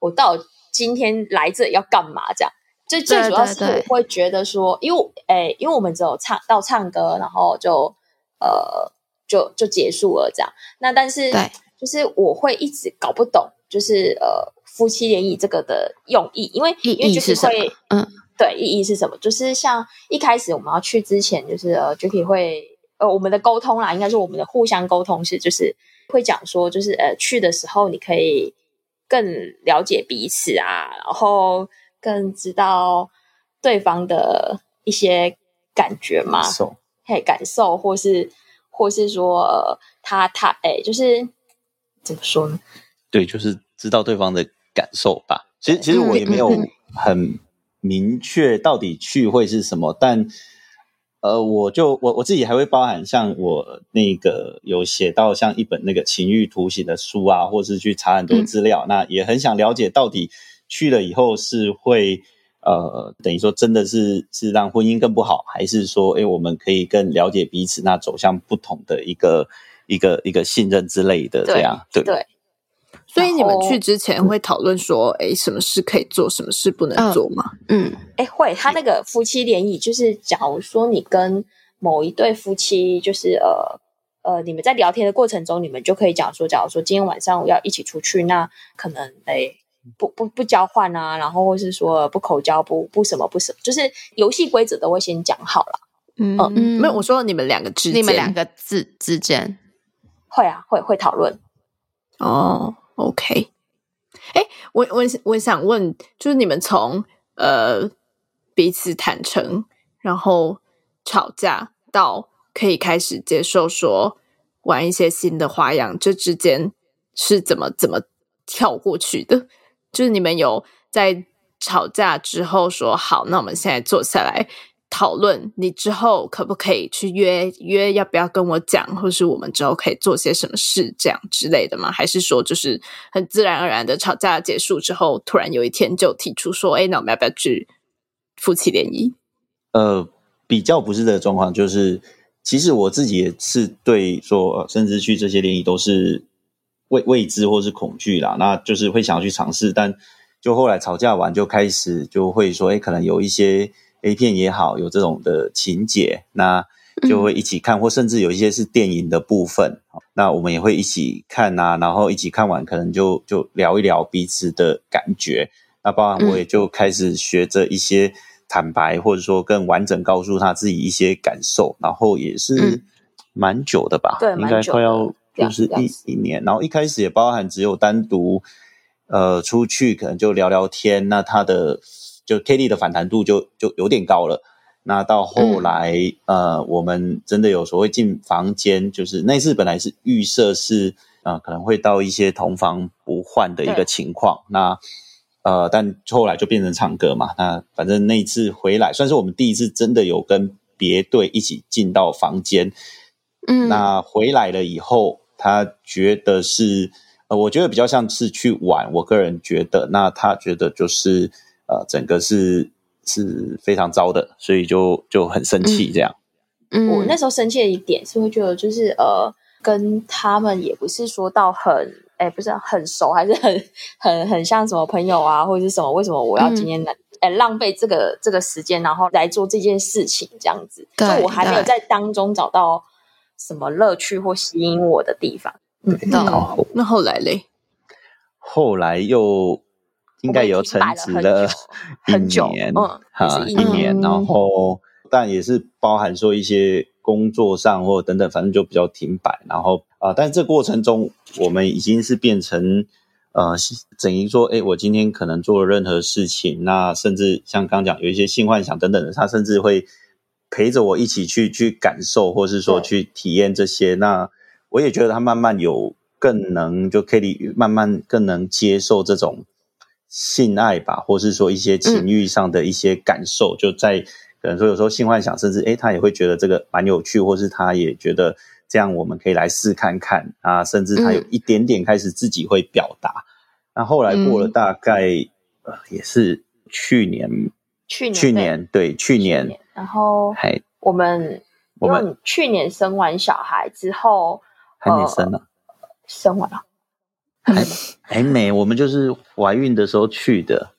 我到今天来这里要干嘛？这样，最最主要是我会觉得说，因为诶，因为我们只有唱到唱歌，然后就呃就就结束了这样。那但是就是我会一直搞不懂，就是呃夫妻联谊这个的用意，因为意义是什么？嗯，对，意义是什么？就是像一开始我们要去之前，就是呃 Jacky 会呃我们的沟通啦，应该是我们的互相沟通是，就是会讲说，就是呃去的时候你可以更了解彼此啊，然后更知道对方的一些感觉嘛，感受，嘿，感受，或是或是说、呃、他他哎，就是。怎么说呢？对，就是知道对方的感受吧。其实，其实我也没有很明确到底去会是什么，嗯、但呃，我就我我自己还会包含像我那个有写到像一本那个情欲图形的书啊，或是去查很多资料，嗯、那也很想了解到底去了以后是会呃，等于说真的是是让婚姻更不好，还是说，哎，我们可以更了解彼此，那走向不同的一个。一个一个信任之类的，这样对对。对，所以你们去之前会讨论说，哎、嗯，什么事可以做，什么事不能做吗？嗯，哎，会。他那个夫妻联谊，就是假如说你跟某一对夫妻，就是呃呃，你们在聊天的过程中，你们就可以讲说，假如说今天晚上我要一起出去，那可能哎不不不交换啊，然后或是说不口交，不不什么不什么，就是游戏规则都会先讲好了。嗯嗯，没有，我说你们两个之间，你们两个之之间。会啊，会会讨论。哦，OK。哎，我我我想问，就是你们从呃彼此坦诚，然后吵架，到可以开始接受说玩一些新的花样，这之间是怎么怎么跳过去的？就是你们有在吵架之后说好，那我们现在坐下来。讨论你之后可不可以去约约，要不要跟我讲，或是我们之后可以做些什么事，这样之类的吗？还是说就是很自然而然的吵架结束之后，突然有一天就提出说，哎，那我们要不要去夫妻联谊？呃，比较不是这个状况，就是其实我自己也是对说，甚至去这些联谊都是未未知或是恐惧啦，那就是会想要去尝试，但就后来吵架完就开始就会说，哎，可能有一些。A 片也好，有这种的情节，那就会一起看，或甚至有一些是电影的部分，那我们也会一起看啊，然后一起看完，可能就就聊一聊彼此的感觉。那包含我也就开始学着一些坦白，或者说更完整告诉他自己一些感受，然后也是蛮久的吧，对，应该快要就是一一年。然后一开始也包含只有单独呃出去，可能就聊聊天，那他的。就 Kelly 的反弹度就就有点高了，那到后来，嗯、呃，我们真的有所谓进房间，就是那次本来是预设是啊、呃，可能会到一些同房不换的一个情况，那呃，但后来就变成唱歌嘛，那反正那一次回来算是我们第一次真的有跟别队一起进到房间，嗯，那回来了以后，他觉得是呃，我觉得比较像是去玩，我个人觉得，那他觉得就是。呃，整个是是非常糟的，所以就就很生气这样。嗯，我那时候生气的一点是会觉得，就是呃，跟他们也不是说到很，哎，不是很熟，还是很 很很像什么朋友啊，或者是什么？为什么我要今天来，哎、嗯，浪费这个这个时间，然后来做这件事情这样子？对，我还没有在当中找到什么乐趣或吸引我的地方。嗯，那那后来嘞？后来又。应该有沉寂了一年，哈、嗯，一年，然后但也是包含说一些工作上或等等，反正就比较停摆。然后啊、呃，但这过程中，我们已经是变成呃，等于说，哎，我今天可能做了任何事情，那甚至像刚讲有一些性幻想等等的，他甚至会陪着我一起去去感受，或是说去体验这些。那我也觉得他慢慢有更能就 Kitty 慢慢更能接受这种。性爱吧，或是说一些情欲上的一些感受，嗯、就在可能说有时候性幻想，甚至诶他也会觉得这个蛮有趣，或是他也觉得这样我们可以来试看看啊，甚至他有一点点开始自己会表达。那、嗯、后来过了大概、嗯、呃也是去年，去年去年对去年，去年，然后我们我们去年生完小孩之后还没生呢、呃，生完了。还还没，我们就是怀孕的时候去的，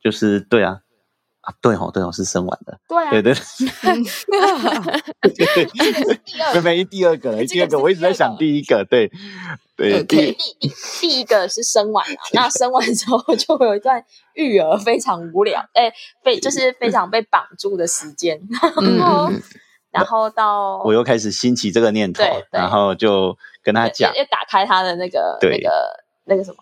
就是对啊，啊，对哦，对哦，是生完的。对啊，对对。对，没没第二个了，第二个我一直在想第一个，对对。第第第一个是生完了，那生完之后就会有一段育儿非常无聊，哎，被就是非常被绑住的时间，然后 然后到我又开始兴起这个念头，然后就跟他讲，要打开他的那个那个那个什么，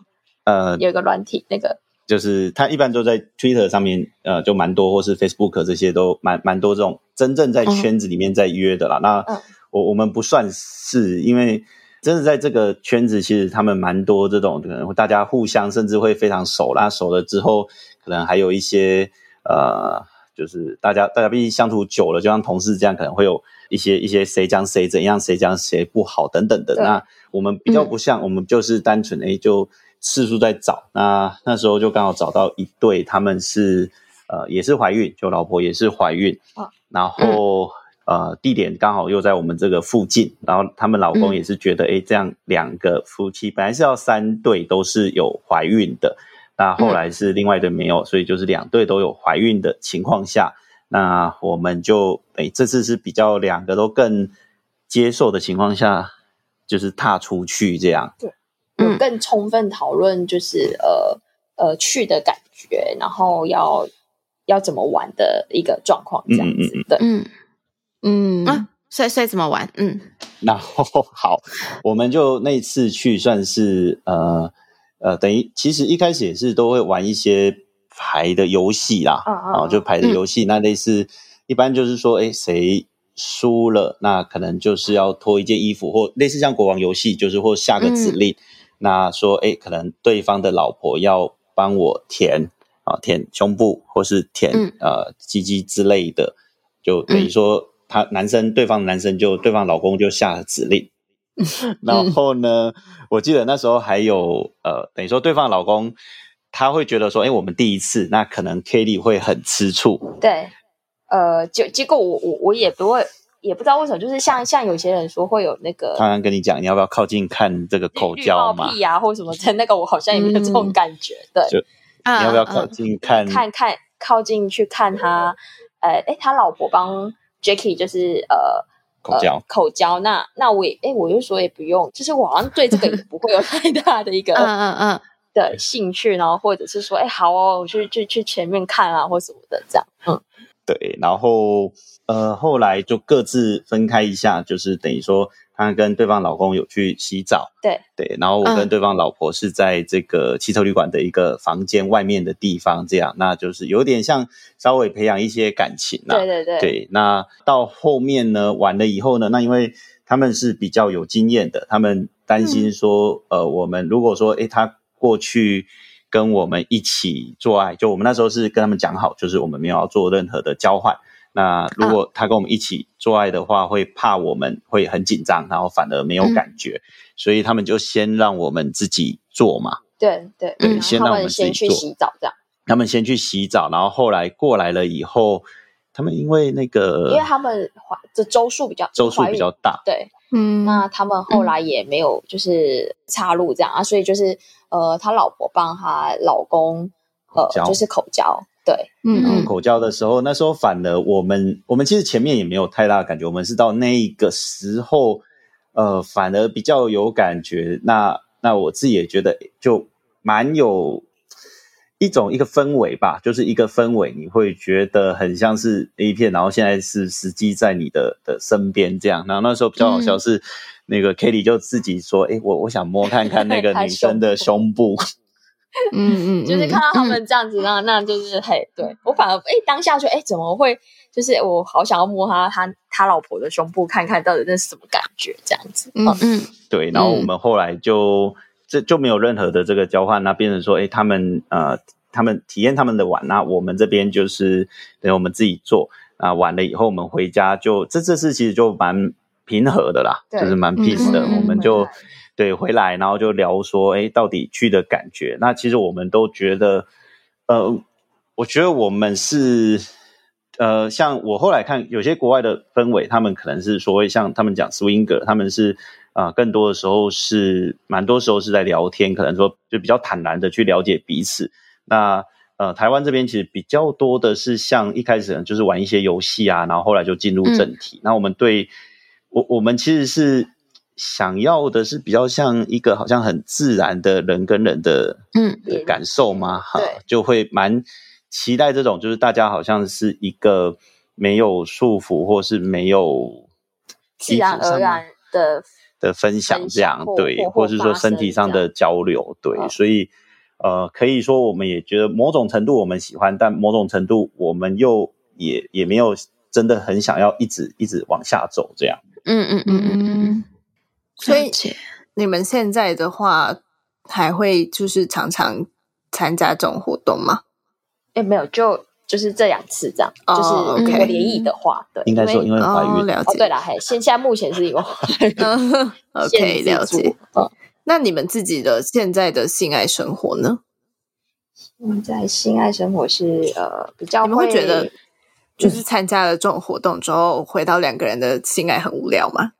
呃，有一个软体那个。就是他一般都在 Twitter 上面，呃，就蛮多，或是 Facebook 这些都蛮蛮多这种真正在圈子里面在约的啦。嗯、那我我们不算是，因为真的在这个圈子，其实他们蛮多这种可能大家互相甚至会非常熟啦，熟了之后可能还有一些呃，就是大家大家毕竟相处久了，就像同事这样，可能会有一些一些谁讲谁怎样，谁讲谁不好等等的。那我们比较不像，嗯、我们就是单纯诶就。四处在找，那那时候就刚好找到一对，他们是呃也是怀孕，就老婆也是怀孕，哦、然后、嗯、呃地点刚好又在我们这个附近，然后他们老公也是觉得，哎、嗯，这样两个夫妻本来是要三对都是有怀孕的，那后来是另外一对没有，嗯、所以就是两对都有怀孕的情况下，那我们就哎这次是比较两个都更接受的情况下，就是踏出去这样。对。有更充分讨论，就是、嗯、呃呃去的感觉，然后要要怎么玩的一个状况，这样子。对，嗯嗯啊，所以所以怎么玩？嗯，然后好，我们就那次去算是呃呃，等于其实一开始也是都会玩一些牌的游戏啦，啊啊，就牌的游戏，嗯、那类似一般就是说，哎，谁输了，那可能就是要脱一件衣服，或类似像国王游戏，就是或下个指令。嗯那说，哎，可能对方的老婆要帮我填啊，填胸部或是填、嗯、呃鸡鸡之类的，就等于说他男生，对方男生就对方老公就下了指令。嗯、然后呢，我记得那时候还有呃，等于说对方老公他会觉得说，哎，我们第一次，那可能 Kelly 会很吃醋。对，呃，结结果我我我也不会。也不知道为什么，就是像像有些人说会有那个，刚刚跟你讲，你要不要靠近看这个口交嘛？绿帽癖啊，或什么的，那个我好像也没有这种感觉。嗯、对，就你要不要靠近看？嗯、看看靠近去看他，呃，诶他老婆帮 Jacky 就是呃口交、呃、口交，那那我也诶我就说也不用，就是我好像对这个也不会有 太大的一个嗯嗯嗯的兴趣，然后或者是说诶好哦，我去去去前面看啊，或什么的这样，嗯。对，然后呃，后来就各自分开一下，就是等于说，她跟对方老公有去洗澡，对。对，然后我跟对方老婆是在这个汽车旅馆的一个房间外面的地方，这样，那就是有点像稍微培养一些感情啦，对对对，对，那到后面呢，完了以后呢，那因为他们是比较有经验的，他们担心说，嗯、呃，我们如果说，诶，他过去。跟我们一起做爱，就我们那时候是跟他们讲好，就是我们没有要做任何的交换。那如果他跟我们一起做爱的话，会怕我们会很紧张，然后反而没有感觉，嗯、所以他们就先让我们自己做嘛。对对对，先让我们先去洗澡，这样。他们先去洗澡，然后后来过来了以后，他们因为那个，因为他们怀的周数比较周数比较大，对，嗯，那他们后来也没有就是插入这样、嗯、啊，所以就是。呃，他老婆帮他老公，呃，就是口交，对，嗯，口交的时候，那时候反而我们，我们其实前面也没有太大的感觉，我们是到那一个时候，呃，反而比较有感觉。那那我自己也觉得，就蛮有一种一个氛围吧，就是一个氛围，你会觉得很像是 A 片，然后现在是实际在你的的身边这样。然后那时候比较好笑是。嗯那个 Kitty 就自己说：“哎，我我想摸看看那个 女生的胸部。嗯”嗯嗯，就是看到他们这样子，那、嗯、那就是嘿，对我反而哎当下就哎怎么会？就是我好想要摸他他他老婆的胸部，看看到底那是什么感觉，这样子。嗯嗯，对。然后我们后来就这就没有任何的这个交换，那变成说，哎，他们呃他们体验他们的玩，那我们这边就是等我们自己做啊，完了以后我们回家就这这次其实就蛮。平和的啦，就是蛮 peace 的，嗯、我们就对回来，然后就聊说，哎，到底去的感觉？那其实我们都觉得，呃，我觉得我们是，呃，像我后来看有些国外的氛围，他们可能是所谓像他们讲 swinger，他们是啊、呃，更多的时候是蛮多时候是在聊天，可能说就比较坦然的去了解彼此。那呃，台湾这边其实比较多的是像一开始就是玩一些游戏啊，然后后来就进入正题。嗯、那我们对我我们其实是想要的是比较像一个好像很自然的人跟人的嗯的感受吗？哈，就会蛮期待这种，就是大家好像是一个没有束缚或是没有自然而然的的分享这样，对，或是说身体上的交流，对，哦、所以。呃，可以说我们也觉得某种程度我们喜欢，但某种程度我们又也也没有真的很想要一直一直往下走这样。嗯嗯嗯嗯嗯。所以你们现在的话还会就是常常参加这种活动吗？哎，没有，就就是这两次这样。哦、就是如果联谊的话，对，应该说因为怀孕。哦，了解。哦，对了，还，现在目前是有怀孕。OK，了解。嗯。那你们自己的现在的性爱生活呢？现在性爱生活是呃比较会，你们会觉得就是参加了这种活动之后，回到两个人的性爱很无聊吗？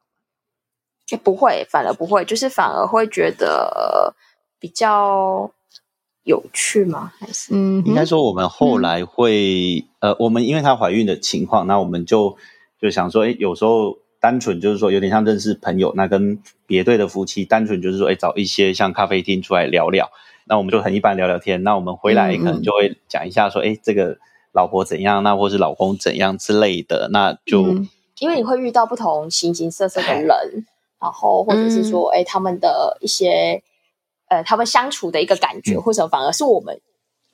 也不会，反而不会，就是反而会觉得比较有趣吗？还是嗯，应该说我们后来会、嗯、呃，我们因为她怀孕的情况，那我们就就想说，哎，有时候。单纯就是说，有点像认识朋友，那跟别对的夫妻，单纯就是说，哎，找一些像咖啡厅出来聊聊，那我们就很一般聊聊天。那我们回来可能就会讲一下说，哎、嗯嗯，这个老婆怎样，那或是老公怎样之类的，那就、嗯、因为你会遇到不同形形色色的人，然后或者是说，哎，他们的一些呃，他们相处的一个感觉，嗯、或者反而是我们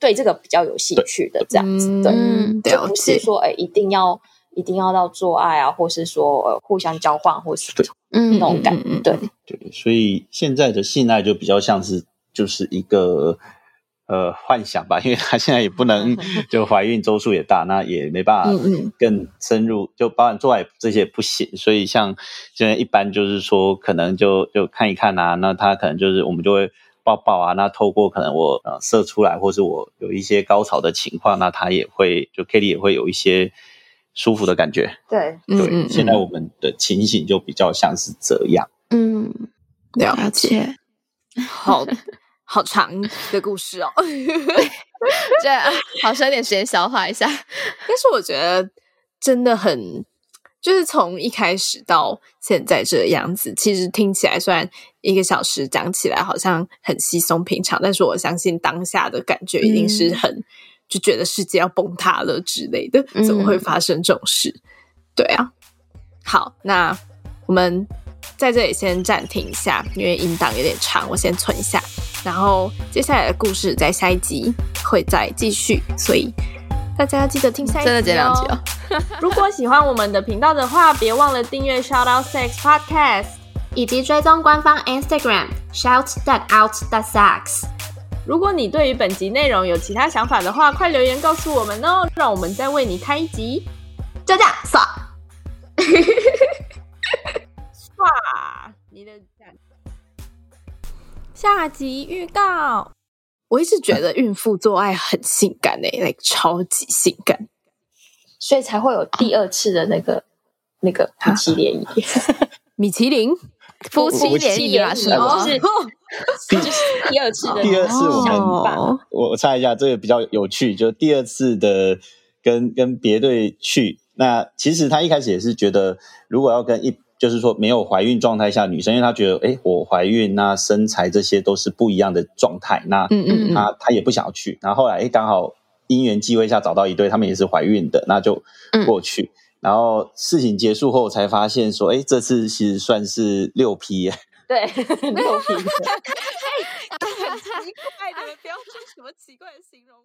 对这个比较有兴趣的这样子，对，嗯、就不是说，哎，一定要。一定要到做爱啊，或是说呃互相交换，或是嗯那种感觉，对。对，所以现在的性爱就比较像是就是一个呃幻想吧，因为她现在也不能 就怀孕周数也大，那也没办法更深入，就包含做爱这些不行，所以像现在一般就是说可能就就看一看啊，那她可能就是我们就会抱抱啊，那透过可能我呃射出来，或是我有一些高潮的情况，那他也会就 Kitty 也会有一些。舒服的感觉，对。对，嗯嗯，现在我们的情形就比较像是这样，嗯，了解，好好长的故事哦，这好像有点时间消化一下，但是我觉得真的很，就是从一开始到现在这个样子，其实听起来虽然一个小时讲起来好像很稀松平常，但是我相信当下的感觉一定是很。嗯就觉得世界要崩塌了之类的，怎么会发生这种事？嗯、对啊，好，那我们在这里先暂停一下，因为音档有点长，我先存一下。然后接下来的故事在下一集会再继续，所以大家要记得听下一集哦。真的这两集哦。如果喜欢我们的频道的话，别忘了订阅 Shout Out Sex Podcast，以及追踪官方 Instagram Shout That Out That Sex。如果你对于本集内容有其他想法的话，快留言告诉我们哦，让我们再为你开一集。就这样，刷，刷你的下集预告。我一直觉得孕妇做爱很性感诶，like 超级性感，所以才会有第二次的那个 那个米其林，米其林。夫妻联谊啊，是吗？就是第二次的第二次，我们我我猜一下，这个比较有趣，就第二次的跟跟别队去。那其实他一开始也是觉得，如果要跟一就是说没有怀孕状态下女生，因为她觉得，哎，我怀孕，那身材这些都是不一样的状态，那嗯嗯，她她也不想要去。然后后来，哎，刚好因缘际会下找到一对，他们也是怀孕的，那就过去。然后事情结束后才发现说，哎，这次其实算是六批耶。对，六 P。奇怪的，不要说什么奇怪的形容。